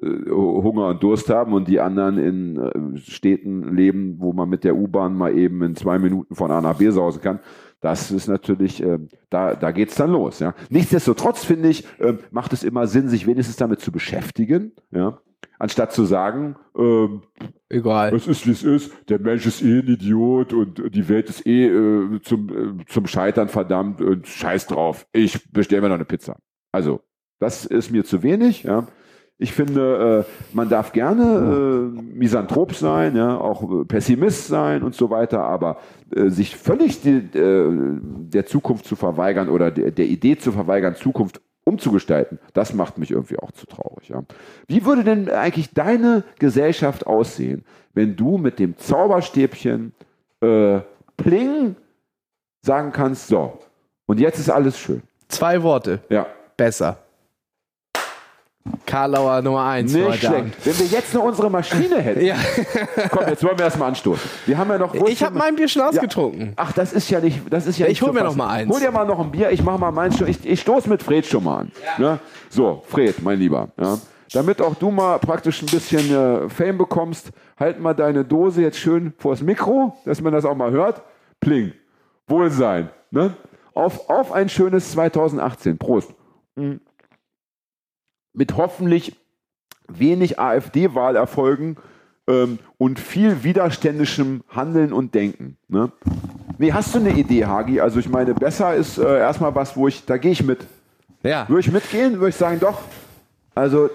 äh, Hunger und Durst haben und die anderen in äh, Städten leben, wo man mit der U-Bahn mal eben in zwei Minuten von A nach B sausen kann. Das ist natürlich, äh, da, da geht's dann los. Ja. Nichtsdestotrotz finde ich, äh, macht es immer Sinn, sich wenigstens damit zu beschäftigen, ja, anstatt zu sagen, ähm, Egal. es ist wie es ist, der Mensch ist eh ein Idiot und die Welt ist eh äh, zum, äh, zum Scheitern verdammt und scheiß drauf. Ich bestelle mir noch eine Pizza. Also, das ist mir zu wenig, ja. Ich finde, äh, man darf gerne äh, Misanthrop sein, ja, auch äh, Pessimist sein und so weiter, aber äh, sich völlig die, der Zukunft zu verweigern oder der, der Idee zu verweigern, Zukunft umzugestalten, das macht mich irgendwie auch zu traurig. Ja. Wie würde denn eigentlich deine Gesellschaft aussehen, wenn du mit dem Zauberstäbchen äh, Pling sagen kannst, so, und jetzt ist alles schön. Zwei Worte. Ja. Besser. Karlauer Nummer eins. Nicht heute schlecht. Abend. Wenn wir jetzt noch unsere Maschine hätten. Ja. Komm, jetzt wollen wir erstmal anstoßen. Wir haben ja noch. Ich habe mein Bier schon ausgetrunken. Ach, das ist ja nicht. Das ist ja Ich nicht hol zu mir noch mal eins. Hol dir mal noch ein Bier. Ich mach mal meins schon. Ich, ich stoße mit Fred schon mal an. Ne? So, Fred, mein Lieber. Ja? Damit auch du mal praktisch ein bisschen äh, Fame bekommst, halt mal deine Dose jetzt schön vors Mikro, dass man das auch mal hört. Pling. Wohlsein. Ne? Auf, auf ein schönes 2018. Prost. Mm. Mit hoffentlich wenig AfD-Wahlerfolgen ähm, und viel widerständischem Handeln und Denken. Ne? Nee, hast du eine Idee, Hagi? Also ich meine, besser ist äh, erstmal was, wo ich, da gehe ich mit. Ja. Würde ich mitgehen, würde ich sagen, doch. Also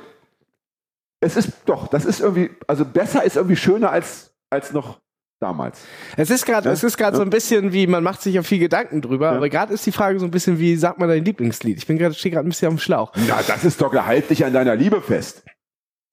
es ist doch, das ist irgendwie, also besser ist irgendwie schöner als, als noch damals. Es ist gerade, Ja? es ist gerade so ein bisschen wie, man macht sich ja viel Gedanken drüber, Ja. aber gerade ist die Frage so ein bisschen wie, sag mal dein Lieblingslied. Ich bin gerade, stehe gerade ein bisschen dem Schlauch. Na, das ist doch, halt dich an deiner Liebe fest.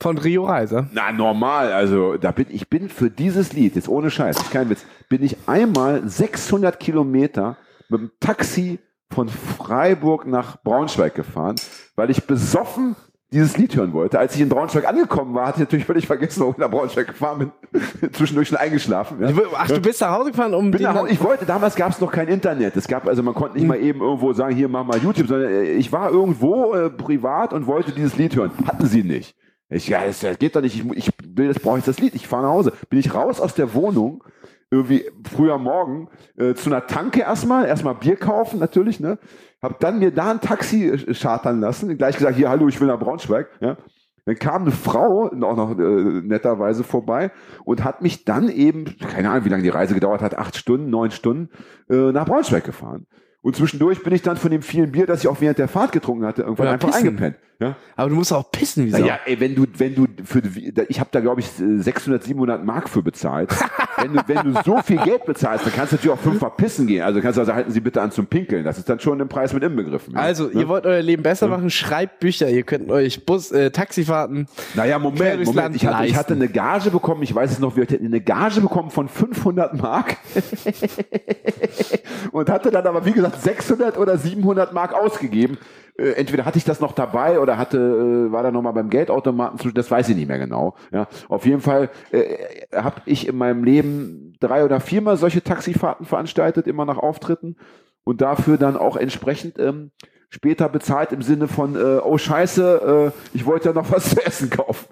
Von Rio Reiser. Na, normal. Also, da bin ich bin für dieses Lied, jetzt ohne Scheiß, ist kein Witz, bin ich einmal 600 Kilometer mit dem Taxi von Freiburg nach Braunschweig gefahren, weil ich besoffen dieses Lied hören wollte. Als ich in Braunschweig angekommen war, hatte ich natürlich völlig vergessen, warum ich nach Braunschweig gefahren bin. Zwischendurch schon eingeschlafen. Ja. Ach, du bist nach Hause gefahren, um Bin nach Hause, ich wollte, damals gab es noch kein Internet. Es gab, also man konnte nicht mal eben irgendwo sagen, hier mach mal YouTube, sondern äh, ich war irgendwo äh, privat und wollte dieses Lied hören. Hatten sie nicht. Ich, ja, das, das geht doch nicht. Ich, ich will, das brauche ich das Lied. Ich fahre nach Hause. Bin ich raus aus der Wohnung, irgendwie früher Morgen, äh, zu einer Tanke erstmal, erstmal Bier kaufen, natürlich, ne? Hab dann mir da ein Taxi äh, chartern lassen, gleich gesagt, hier, hallo, ich will nach Braunschweig, ja? Dann kam eine Frau, auch noch äh, netterweise vorbei und hat mich dann eben, keine Ahnung, wie lange die Reise gedauert hat, acht Stunden, neun Stunden, äh, nach Braunschweig gefahren. Und zwischendurch bin ich dann von dem vielen Bier, das ich auch während der Fahrt getrunken hatte, irgendwann Ja, einfach pissen. eingepennt. Ja? Aber du musst auch pissen, wieso? Naja, ey, wenn du, wenn du für, ich habe da glaube ich 600, 700 Mark für bezahlt. wenn, du, wenn du so viel Geld bezahlst, dann kannst du natürlich auch fünfmal pissen gehen. Also kannst du also halten Sie bitte an zum Pinkeln. Das ist dann schon im Preis mit inbegriffen. ja. Also, Ne? ihr wollt euer Leben besser machen, schreibt Bücher. Ihr könnt euch Bus, äh, Taxifahrten. Naja, Moment, Moment. Ich hatte, ich hatte eine Gage bekommen, ich weiß es noch, wir hatten eine Gage bekommen von 500 Mark. und hatte dann aber, wie gesagt, 600 oder 700 Mark ausgegeben. Äh, entweder hatte ich das noch dabei oder hatte, äh, war da noch mal beim Geldautomaten zu, das weiß ich nicht mehr genau. Ja, auf jeden Fall äh, habe ich in meinem Leben drei oder viermal solche Taxifahrten veranstaltet, immer nach Auftritten und dafür dann auch entsprechend ähm, später bezahlt im Sinne von, äh, oh Scheiße, äh, ich wollte ja noch was zu essen kaufen.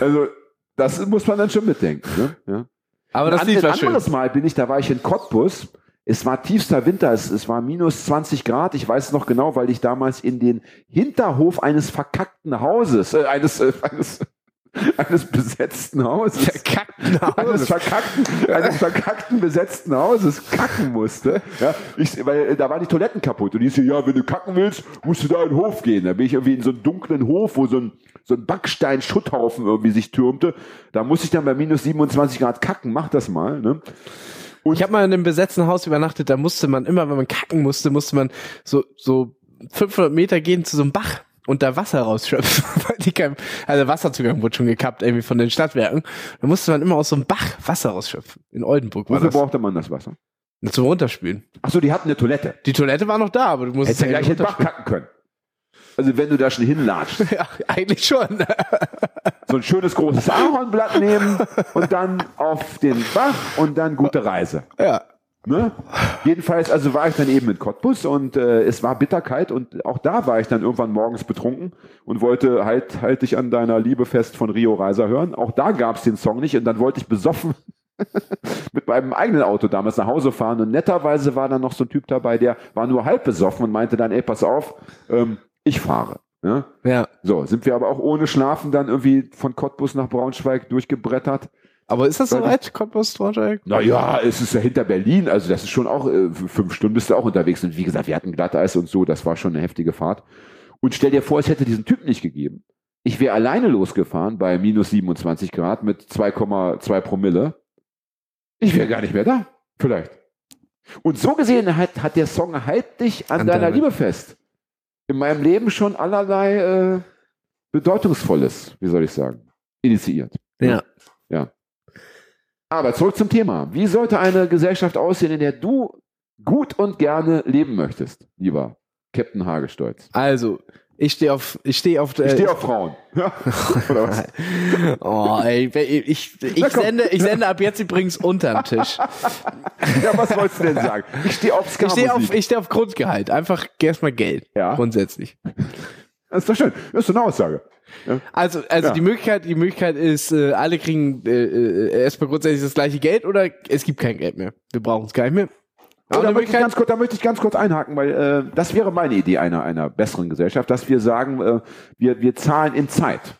Also das muss man dann schon mitdenken. Ne? Ja. Aber das Ein ein schön. anderes Mal bin ich, da war ich in Cottbus. Es war tiefster Winter, es, es war minus 20 Grad. Ich weiß es noch genau, weil ich damals in den Hinterhof eines verkackten Hauses, äh, eines, äh, eines, eines besetzten Hauses, Verkackten eines Hauses. verkackten, eines verkackten besetzten Hauses kacken musste. Ja, ich, weil äh, da waren die Toiletten kaputt und die hieß, ja, wenn du kacken willst, musst du da in den Hof gehen. Da bin ich irgendwie in so einen dunklen Hof, wo so ein, so ein Backstein-Schutthaufen irgendwie sich türmte. Da musste ich dann bei minus 27 Grad kacken. Mach das mal. Ne? Ich habe mal in einem besetzten Haus übernachtet, da musste man immer, wenn man kacken musste, musste man so, so 500 Meter gehen zu so einem Bach und da Wasser rausschöpfen. also Wasserzugang wurde schon gekappt, irgendwie von den Stadtwerken. Da musste man immer aus so einem Bach Wasser rausschöpfen. In Oldenburg war Wofür das. brauchte man das Wasser? Zum Runterspülen. Achso, die hatten eine Toilette. Die Toilette war noch da, aber du musstest Hättest ja gleich den Bach kacken können. Also wenn du da schon hinlatscht. Ja, eigentlich schon. So ein schönes großes Ahornblatt nehmen und dann auf den Bach und dann gute Reise. ja. Ne? Jedenfalls, also war ich dann eben in Cottbus und äh, es war bitterkalt und auch da war ich dann irgendwann morgens betrunken und wollte halt, halt dich an deiner Liebe fest von Rio Reiser hören. Auch da gab's den Song nicht und dann wollte ich besoffen mit meinem eigenen Auto damals nach Hause fahren und netterweise war dann noch so ein Typ dabei, der war nur halb besoffen und meinte dann, ey, pass auf, ähm, ich fahre. Ja? Ja. So, sind wir aber auch ohne Schlafen dann irgendwie von Cottbus nach Braunschweig durchgebrettert. Aber ist das soweit, Cottbus, Braunschweig? Naja, es ist ja hinter Berlin, also das ist schon auch, äh, fünf Stunden bist du auch unterwegs. Und wie gesagt, wir hatten Glatteis und so, das war schon eine heftige Fahrt. Und stell dir vor, es hätte diesen Typ nicht gegeben. Ich wäre alleine losgefahren bei minus 27 Grad mit 2,2 Promille. Ich wäre gar nicht mehr da. Vielleicht. Und so gesehen hat, hat der Song Halt dich an, An deiner- Liebe fest. In meinem Leben schon allerlei äh, Bedeutungsvolles, wie soll ich sagen, initiiert. Ja. Ja. Aber zurück zum Thema. Wie sollte eine Gesellschaft aussehen, in der du gut und gerne leben möchtest, lieber Captain Hagestolz? Also, ich stehe auf, ich stehe auf, Ich äh, stehe auf Frauen. Ja. Oder was? Oh, ey, ich, ich, Na sende, ich sende ab jetzt übrigens unterm Tisch. Ja, was wolltest du denn sagen? Ich stehe auf Ich Ska-Musik. stehe auf, ich stehe auf Grundgehalt. Einfach erstmal Geld. Ja. Grundsätzlich. Das ist doch schön. Das ist eine Aussage. Also, also Ja. die Möglichkeit, die Möglichkeit ist, äh, alle kriegen äh, äh, erstmal grundsätzlich das gleiche Geld oder es gibt kein Geld mehr. Wir brauchen es gar nicht mehr. Aber da, Oder möchte ich ganz kurz, da möchte ich ganz kurz einhaken, weil äh, das wäre meine Idee einer, einer besseren Gesellschaft, dass wir sagen, äh, wir, wir zahlen in Zeit.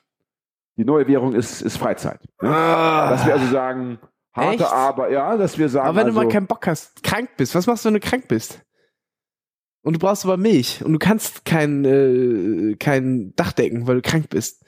Die neue Währung ist, ist Freizeit. Ne? Dass wir also sagen, harte Echt? Arbeit, ja, dass wir sagen, Aber wenn also, du mal keinen Bock hast, krank bist, was machst du, wenn du krank bist? Und du brauchst aber Milch und du kannst kein, äh, kein Dach decken, weil du krank bist.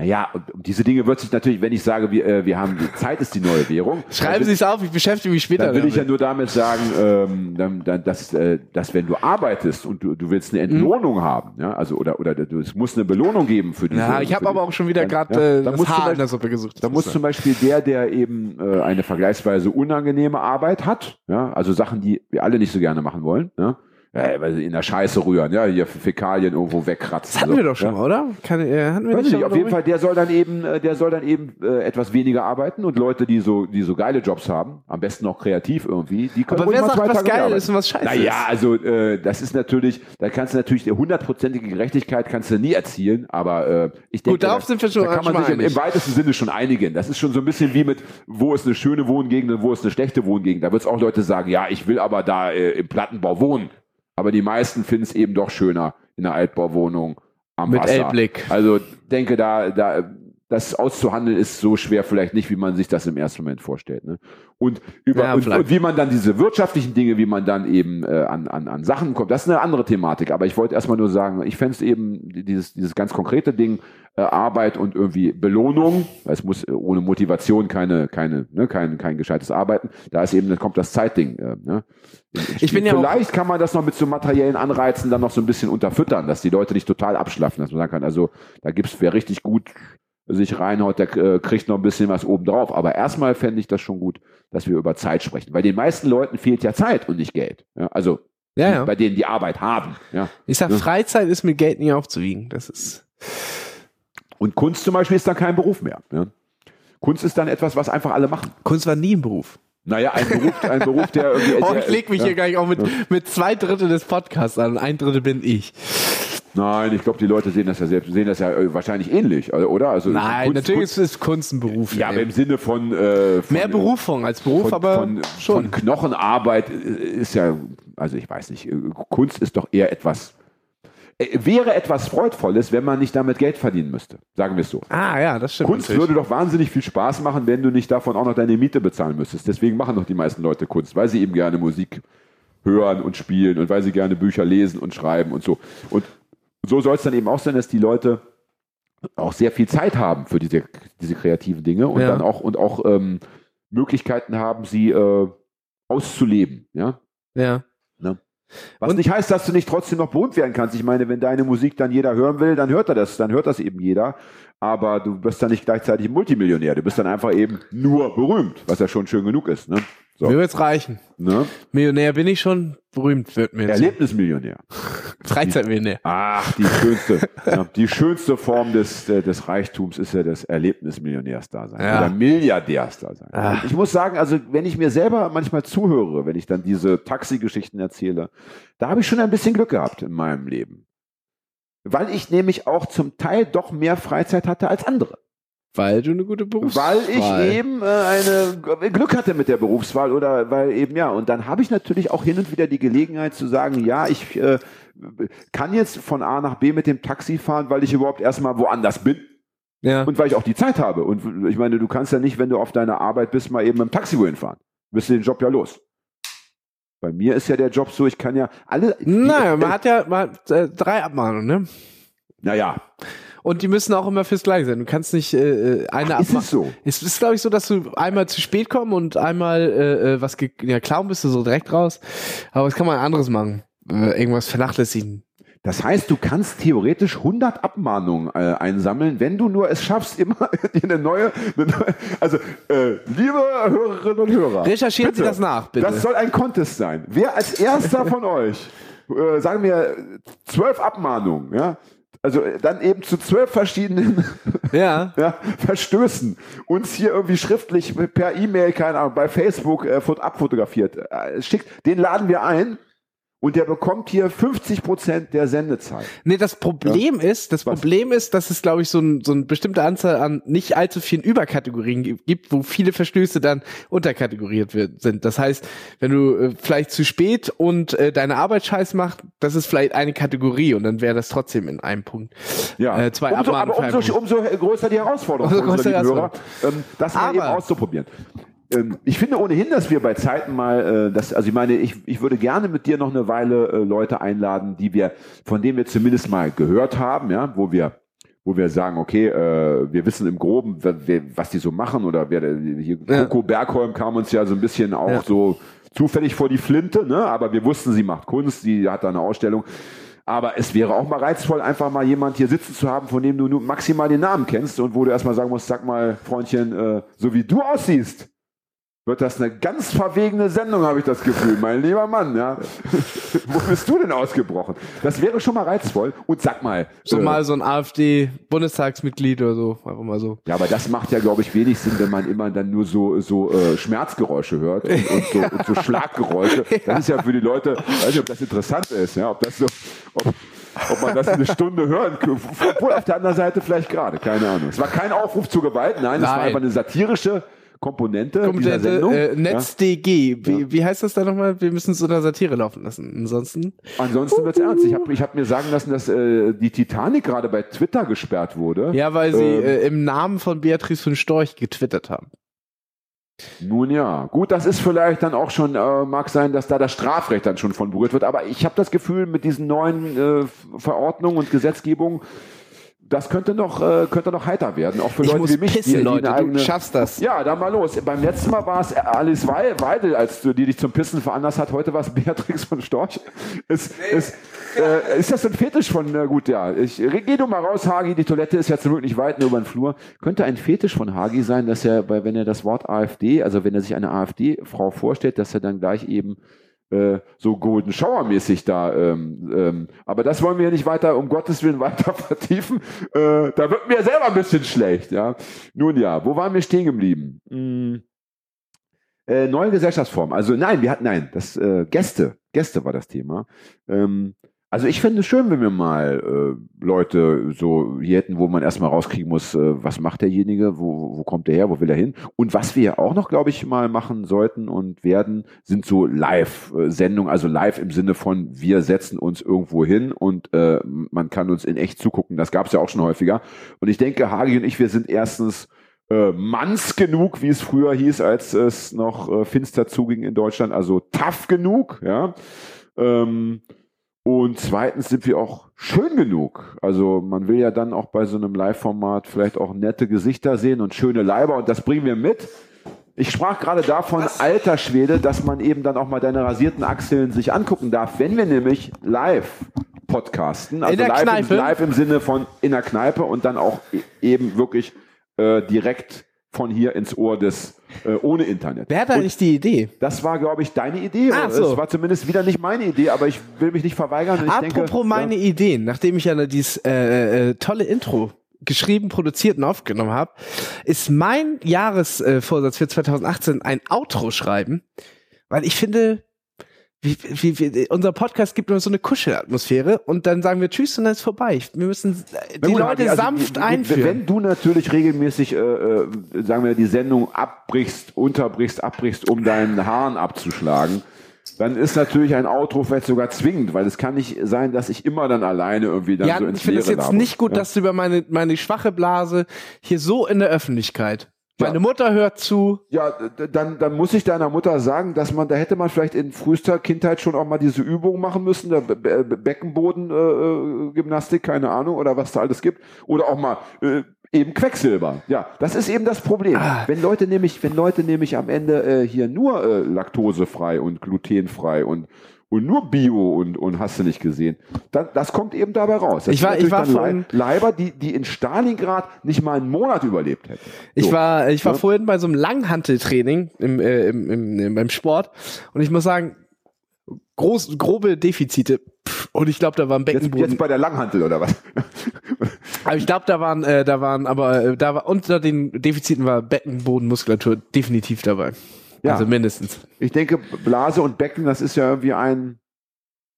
Naja, und um diese Dinge wird sich natürlich, wenn ich sage, wir, äh, wir haben, die Zeit ist die neue Währung. Schreiben Sie es auf, ich beschäftige mich später Dann will ich ja damit. nur damit sagen, ähm, dann, dann, dass, äh, dass wenn du arbeitest und du, du willst eine Entlohnung haben, ja, also oder oder du, es muss eine Belohnung geben für diese. Mhm. Ja, ich habe aber auch schon wieder gerade äh, das Haar in der Suppe gesucht. Da muss zum Beispiel der, der eben äh, eine vergleichsweise unangenehme Arbeit hat, ja, also Sachen, die wir alle nicht so gerne machen wollen, ja, äh, weil sie in der Scheiße rühren, ja, hier Fäkalien irgendwo wegkratzen. das hatten so, wir doch schon ja. mal, oder? Kann, äh, hatten wir Weiß nicht, auf jeden? Fall, der soll dann eben, äh, der soll dann eben äh, etwas weniger arbeiten und Leute, die so, die so geile Jobs haben, am besten auch kreativ irgendwie, die können Aber wer sagt, was Tage geil arbeiten. ist und was scheiße Naja, ist? also äh, das ist natürlich, da kannst du natürlich die hundertprozentige Gerechtigkeit kannst du nie erzielen, aber äh, ich denke, Gut, darauf da, sind wir schon- da kann man sich im, im weitesten Sinne schon einigen. Das ist schon so ein bisschen wie mit, wo ist eine schöne Wohngegend und wo ist eine schlechte Wohngegend. Da wird es auch Leute sagen, ja, ich will aber da äh, im Plattenbau wohnen. Aber die meisten finden es eben doch schöner in einer Altbauwohnung am Mit Wasser. Elbblick. Also denke da, da das auszuhandeln ist so schwer vielleicht nicht, wie man sich das im ersten Moment vorstellt. Ne? Und, über, Ja, und, und wie man dann diese wirtschaftlichen Dinge, wie man dann eben äh, an, an, an Sachen kommt, das ist eine andere Thematik. Aber ich wollte erstmal nur sagen, ich fände es eben dieses, dieses ganz konkrete Ding, äh, Arbeit und irgendwie Belohnung, weil es muss äh, ohne Motivation keine, keine, ne, kein, kein gescheites Arbeiten. Da ist eben, dann kommt das Zeitding. Äh, ne? Ich bin ja Vielleicht kann man das noch mit so materiellen Anreizen dann noch so ein bisschen unterfüttern, dass die Leute nicht total abschlaffen, dass man sagen kann, also da gibt's wer richtig gut sich reinhaut, der äh, kriegt noch ein bisschen was obendrauf. Aber erstmal fände ich das schon gut, dass wir über Zeit sprechen. Weil den meisten Leuten fehlt ja Zeit und nicht Geld. Ja, also Ja, ja. bei denen die Arbeit haben. Ja. Ich sag, Ja. Freizeit ist mit Geld nicht aufzuwiegen. Das ist. Und Kunst zum Beispiel ist dann kein Beruf mehr. Ja. Kunst ist dann etwas, was einfach alle machen. Kunst war nie ein Beruf. Naja, ein Beruf, ein Beruf, der irgendwie. Oh, ich leg mich ja. hier gar nicht auch mit, mit zwei Drittel des Podcasts an. Ein Drittel bin ich. Nein, ich glaube, die Leute sehen das ja selbst, sehen das ja äh, wahrscheinlich ähnlich, also, oder? Also Nein, Kunst- natürlich Kunst, ist, Kunst ein Beruf. ja, aber im Sinne von, äh, von Mehr Berufung als Beruf, von, aber von, schon. von Knochenarbeit äh, ist ja, also ich weiß nicht, äh, Kunst ist doch eher etwas, wäre etwas Freudvolles, wenn man nicht damit Geld verdienen müsste, sagen wir es so. ah ja, das stimmt. Kunst natürlich. würde doch wahnsinnig viel Spaß machen, wenn du nicht davon auch noch deine Miete bezahlen müsstest. Deswegen machen doch die meisten Leute Kunst, weil sie eben gerne Musik hören und spielen und weil sie gerne Bücher lesen und schreiben und so. Und so soll es dann eben auch sein, dass die Leute auch sehr viel Zeit haben für diese, diese kreativen Dinge und Ja. dann auch und auch ähm, Möglichkeiten haben, sie äh, auszuleben. Ja? ja. Was Und- nicht heißt, dass du nicht trotzdem noch berühmt werden kannst. Ich meine, wenn deine Musik dann jeder hören will, dann hört er das, dann hört das eben jeder. Aber du bist dann nicht gleichzeitig Multimillionär. Du bist dann einfach eben nur berühmt, was ja schon schön genug ist. Ne? So, Mir wird's reichen. ne? Millionär bin ich schon, berühmt wird mir jetzt. Erlebnismillionär. Freizeitmillionär. Ach, die schönste, ja, die schönste Form des, äh, des Reichtums ist ja das Erlebnismillionärsdasein Ja. oder Milliardärsdasein. Und ich muss sagen, also wenn ich mir selber manchmal zuhöre, wenn ich dann diese Taxigeschichten erzähle, da habe ich schon ein bisschen Glück gehabt in meinem Leben. Weil ich nämlich auch zum Teil doch mehr Freizeit hatte als andere. Weil du eine gute Berufswahl Weil ich eben äh, eine Glück hatte mit der Berufswahl oder weil eben ja. Und dann habe ich natürlich auch hin und wieder die Gelegenheit zu sagen, ja, ich äh, kann jetzt von A nach B mit dem Taxi fahren, weil ich überhaupt erstmal woanders bin Ja. und weil ich auch die Zeit habe. Und ich meine, du kannst ja nicht, wenn du auf deiner Arbeit bist, mal eben mit dem Taxi wohin fahren. Bist du den Job ja los. Bei mir ist ja der Job so, ich kann ja alle. Naja, man hat ja hat, äh, drei Abmahnungen, ne? Naja, Und die müssen auch immer fürs Gleiche sein. Du kannst nicht äh, äh, eine ist Abma- es so? Es ist, glaube ich, so, dass du einmal zu spät kommst und einmal äh, äh, was ge ja, klauen bist du so direkt raus. Aber was kann man anderes machen? Äh, irgendwas vernachlässigen. Das heißt, du kannst theoretisch 100 Abmahnungen äh, einsammeln, wenn du nur es schaffst, immer eine neue, eine neue also äh, liebe Hörerinnen und Hörer, Recherchieren Sie das nach, bitte. Das soll ein Contest sein. Wer als erster von euch, äh, sagen wir, zwölf Abmahnungen, ja, also äh, dann eben zu zwölf verschiedenen Ja. ja, Verstößen. Uns hier irgendwie schriftlich per E-Mail, keine Ahnung, bei Facebook äh, fot- abfotografiert, äh, schickt, den laden wir ein und der bekommt hier 50 Prozent der Sendezeit. Nee, das Problem ist, das Was? Problem ist, dass es, glaube ich, so, ein, so eine bestimmte Anzahl an nicht allzu vielen Überkategorien gi- gibt, wo viele Verstöße dann unterkategoriert wird, sind. Das heißt, wenn du äh, vielleicht zu spät und äh, deine Arbeit scheiß macht, das ist vielleicht eine Kategorie und dann wäre das trotzdem in einem Punkt. Ja, Äh, zwei umso, aber umso, umso größer die Herausforderung Umso größer die Hörer, ähm, das mal eben auszuprobieren. Ähm, ich finde ohnehin, dass wir bei Zeiten mal, äh, das, also ich meine, ich, ich würde gerne mit dir noch eine Weile äh, Leute einladen, die wir, von denen wir zumindest mal gehört haben, ja, wo wir wo wir sagen, okay, äh, wir wissen im Groben, wer, wer, was die so machen oder wer hier Ja. Coco Bergholm kam uns ja so ein bisschen auch Ja. so zufällig vor die Flinte, ne? aber wir wussten, sie macht Kunst, sie hat da eine Ausstellung. Aber es wäre auch mal reizvoll, einfach mal jemand hier sitzen zu haben, von dem du nur maximal den Namen kennst und wo du erstmal sagen musst, sag mal, Freundchen, äh, so wie du aussiehst, wird das eine ganz verwegene Sendung, habe ich das Gefühl, mein lieber Mann. Ja. wo bist du denn ausgebrochen? Das wäre schon mal reizvoll. Und sag mal, So äh, mal so ein AfD-Bundestagsmitglied oder so. Einfach mal so. ja, aber das macht ja, glaube ich, wenig Sinn, wenn man immer dann nur so, so äh, Schmerzgeräusche hört und, und, so, und so Schlaggeräusche. Das ist ja für die Leute, weiß nicht, ob das interessant ist, ja, ob das so, ob, ob man das eine Stunde hören kann. Obwohl auf der anderen Seite vielleicht gerade, keine Ahnung. Es war kein Aufruf zur Gewalt, nein, es war Nein. einfach eine satirische Komponente, dieser Komplette Sendung. äh, ja. NetzDG. Wie, wie heißt das da nochmal? Wir müssen es unter Satire laufen lassen. Ansonsten. Ansonsten wird's ernst. Ich habe ich hab mir sagen lassen, dass äh, die Titanic gerade bei Twitter gesperrt wurde. Ja, weil sie Ähm. äh, im Namen von Beatrice von Storch getwittert haben. Nun ja, gut, das ist vielleicht dann auch schon, äh, mag sein, dass da das Strafrecht dann schon von berührt wird, aber ich habe das Gefühl, mit diesen neuen äh, Verordnungen und Gesetzgebungen, das könnte noch, äh, könnte noch heiter werden, auch für Ich Leute muss wie mich. pissen, die, die Leute. eine Du eigene- schaffst das. Ja, dann mal los. Beim letzten Mal war es Alice Wei- Weidel, als du, die dich zum Pissen veranlasst hat. Heute war es Beatrix von Storch. Ist, ist, äh, ist das ein Fetisch von, na gut, ja. Ich, geh du mal raus, Hagi. Die Toilette ist ja zum Glück nicht weit, nur über den Flur. Könnte ein Fetisch von Hagi sein, dass er, bei, wenn er das Wort AfD, also wenn er sich eine AfD-Frau vorstellt, dass er dann gleich eben äh, so Golden Shower mäßig da. Ähm, ähm, aber das wollen wir ja nicht weiter, um Gottes Willen weiter vertiefen. Äh, da wird mir selber ein bisschen schlecht. Ja. Nun ja, wo waren wir stehen geblieben? Hm. Äh, neue Gesellschaftsform. Also nein, wir hatten nein, das äh, Gäste, Gäste war das Thema. Ähm, also ich fände es schön, wenn wir mal äh, Leute so hier hätten, wo man erstmal rauskriegen muss, äh, was macht derjenige, wo, wo kommt der her, wo will er hin. Und was wir auch noch, glaube ich, mal machen sollten und werden, sind so Live-Sendungen, also live im Sinne von, wir setzen uns irgendwo hin und äh, man kann uns in echt zugucken. Das gab es ja auch schon häufiger. Und ich denke, Hagi und ich, wir sind erstens äh, manns genug, wie es früher hieß, als es noch äh, finster zuging in Deutschland, also tough genug, ja. Ähm, und zweitens sind wir auch schön genug. Also man will ja dann auch bei so einem Live-Format vielleicht auch nette Gesichter sehen und schöne Leiber und das bringen wir mit. Ich sprach gerade davon, alter Schwede, dass man eben dann auch mal deine rasierten Achseln sich angucken darf, wenn wir nämlich live podcasten. Also live? Im, live im Sinne von in der Kneipe und dann auch e- eben wirklich äh, direkt von hier ins Ohr des äh, ohne Internet. Wer hat da eigentlich die Idee? das war, glaube ich, deine Idee. Ach Es so. war zumindest wieder nicht meine Idee, aber ich will mich nicht verweigern. Apropos denke, meine Ideen, nachdem ich ja dieses äh, äh, tolle Intro geschrieben, produziert und aufgenommen habe, ist mein Jahresvorsatz für 2018 ein Outro schreiben, weil ich finde, wie, wie, wie, unser Podcast gibt uns so eine Kuschelatmosphäre und dann sagen wir Tschüss und dann ist vorbei. Wir müssen äh, die gut, Leute also, sanft gut, einführen. Wenn du natürlich regelmäßig, äh, äh, sagen wir, die Sendung abbrichst, unterbrichst, abbrichst, um deinen Haaren abzuschlagen, dann ist natürlich ein Outro vielleicht sogar zwingend, weil es kann nicht sein, dass ich immer dann alleine irgendwie dann so Jan, ins ich finde es jetzt laber. nicht gut, ja. dass du über meine, meine schwache Blase hier so in der Öffentlichkeit. Ja. Meine Mutter hört zu. Ja, dann, dann muss ich deiner Mutter sagen, dass man, da hätte man vielleicht in frühester Kindheit schon auch mal diese Übung machen müssen, der Be- Be- Beckenboden, äh, Gymnastik, keine Ahnung, oder was da alles gibt. Oder auch mal äh, eben Quecksilber. Ja, das ist eben das Problem. Ah. Wenn Leute nämlich, wenn Leute nämlich am Ende äh, hier nur äh, laktosefrei und glutenfrei und und nur Bio und, und hast du nicht gesehen. Dann, das kommt eben dabei raus. Das Ich war- ich war vorhin- Lei- Leiber, die, die in Stalingrad nicht mal einen Monat überlebt hätten. Ich So. war, ich war Ja. vorhin bei so einem Langhanteltraining im, äh, im, im, im, beim Sport und ich muss sagen, groß, grobe Defizite. Und ich glaube, da war ein Jetzt, Beckenboden. jetzt bei der Langhantel oder was? aber ich glaube, da waren, äh, da waren, aber äh, da war unter den Defiziten war Beckenbodenmuskulatur definitiv dabei. Ja. Also mindestens. Ich denke, Blase und Becken, das ist ja irgendwie ein,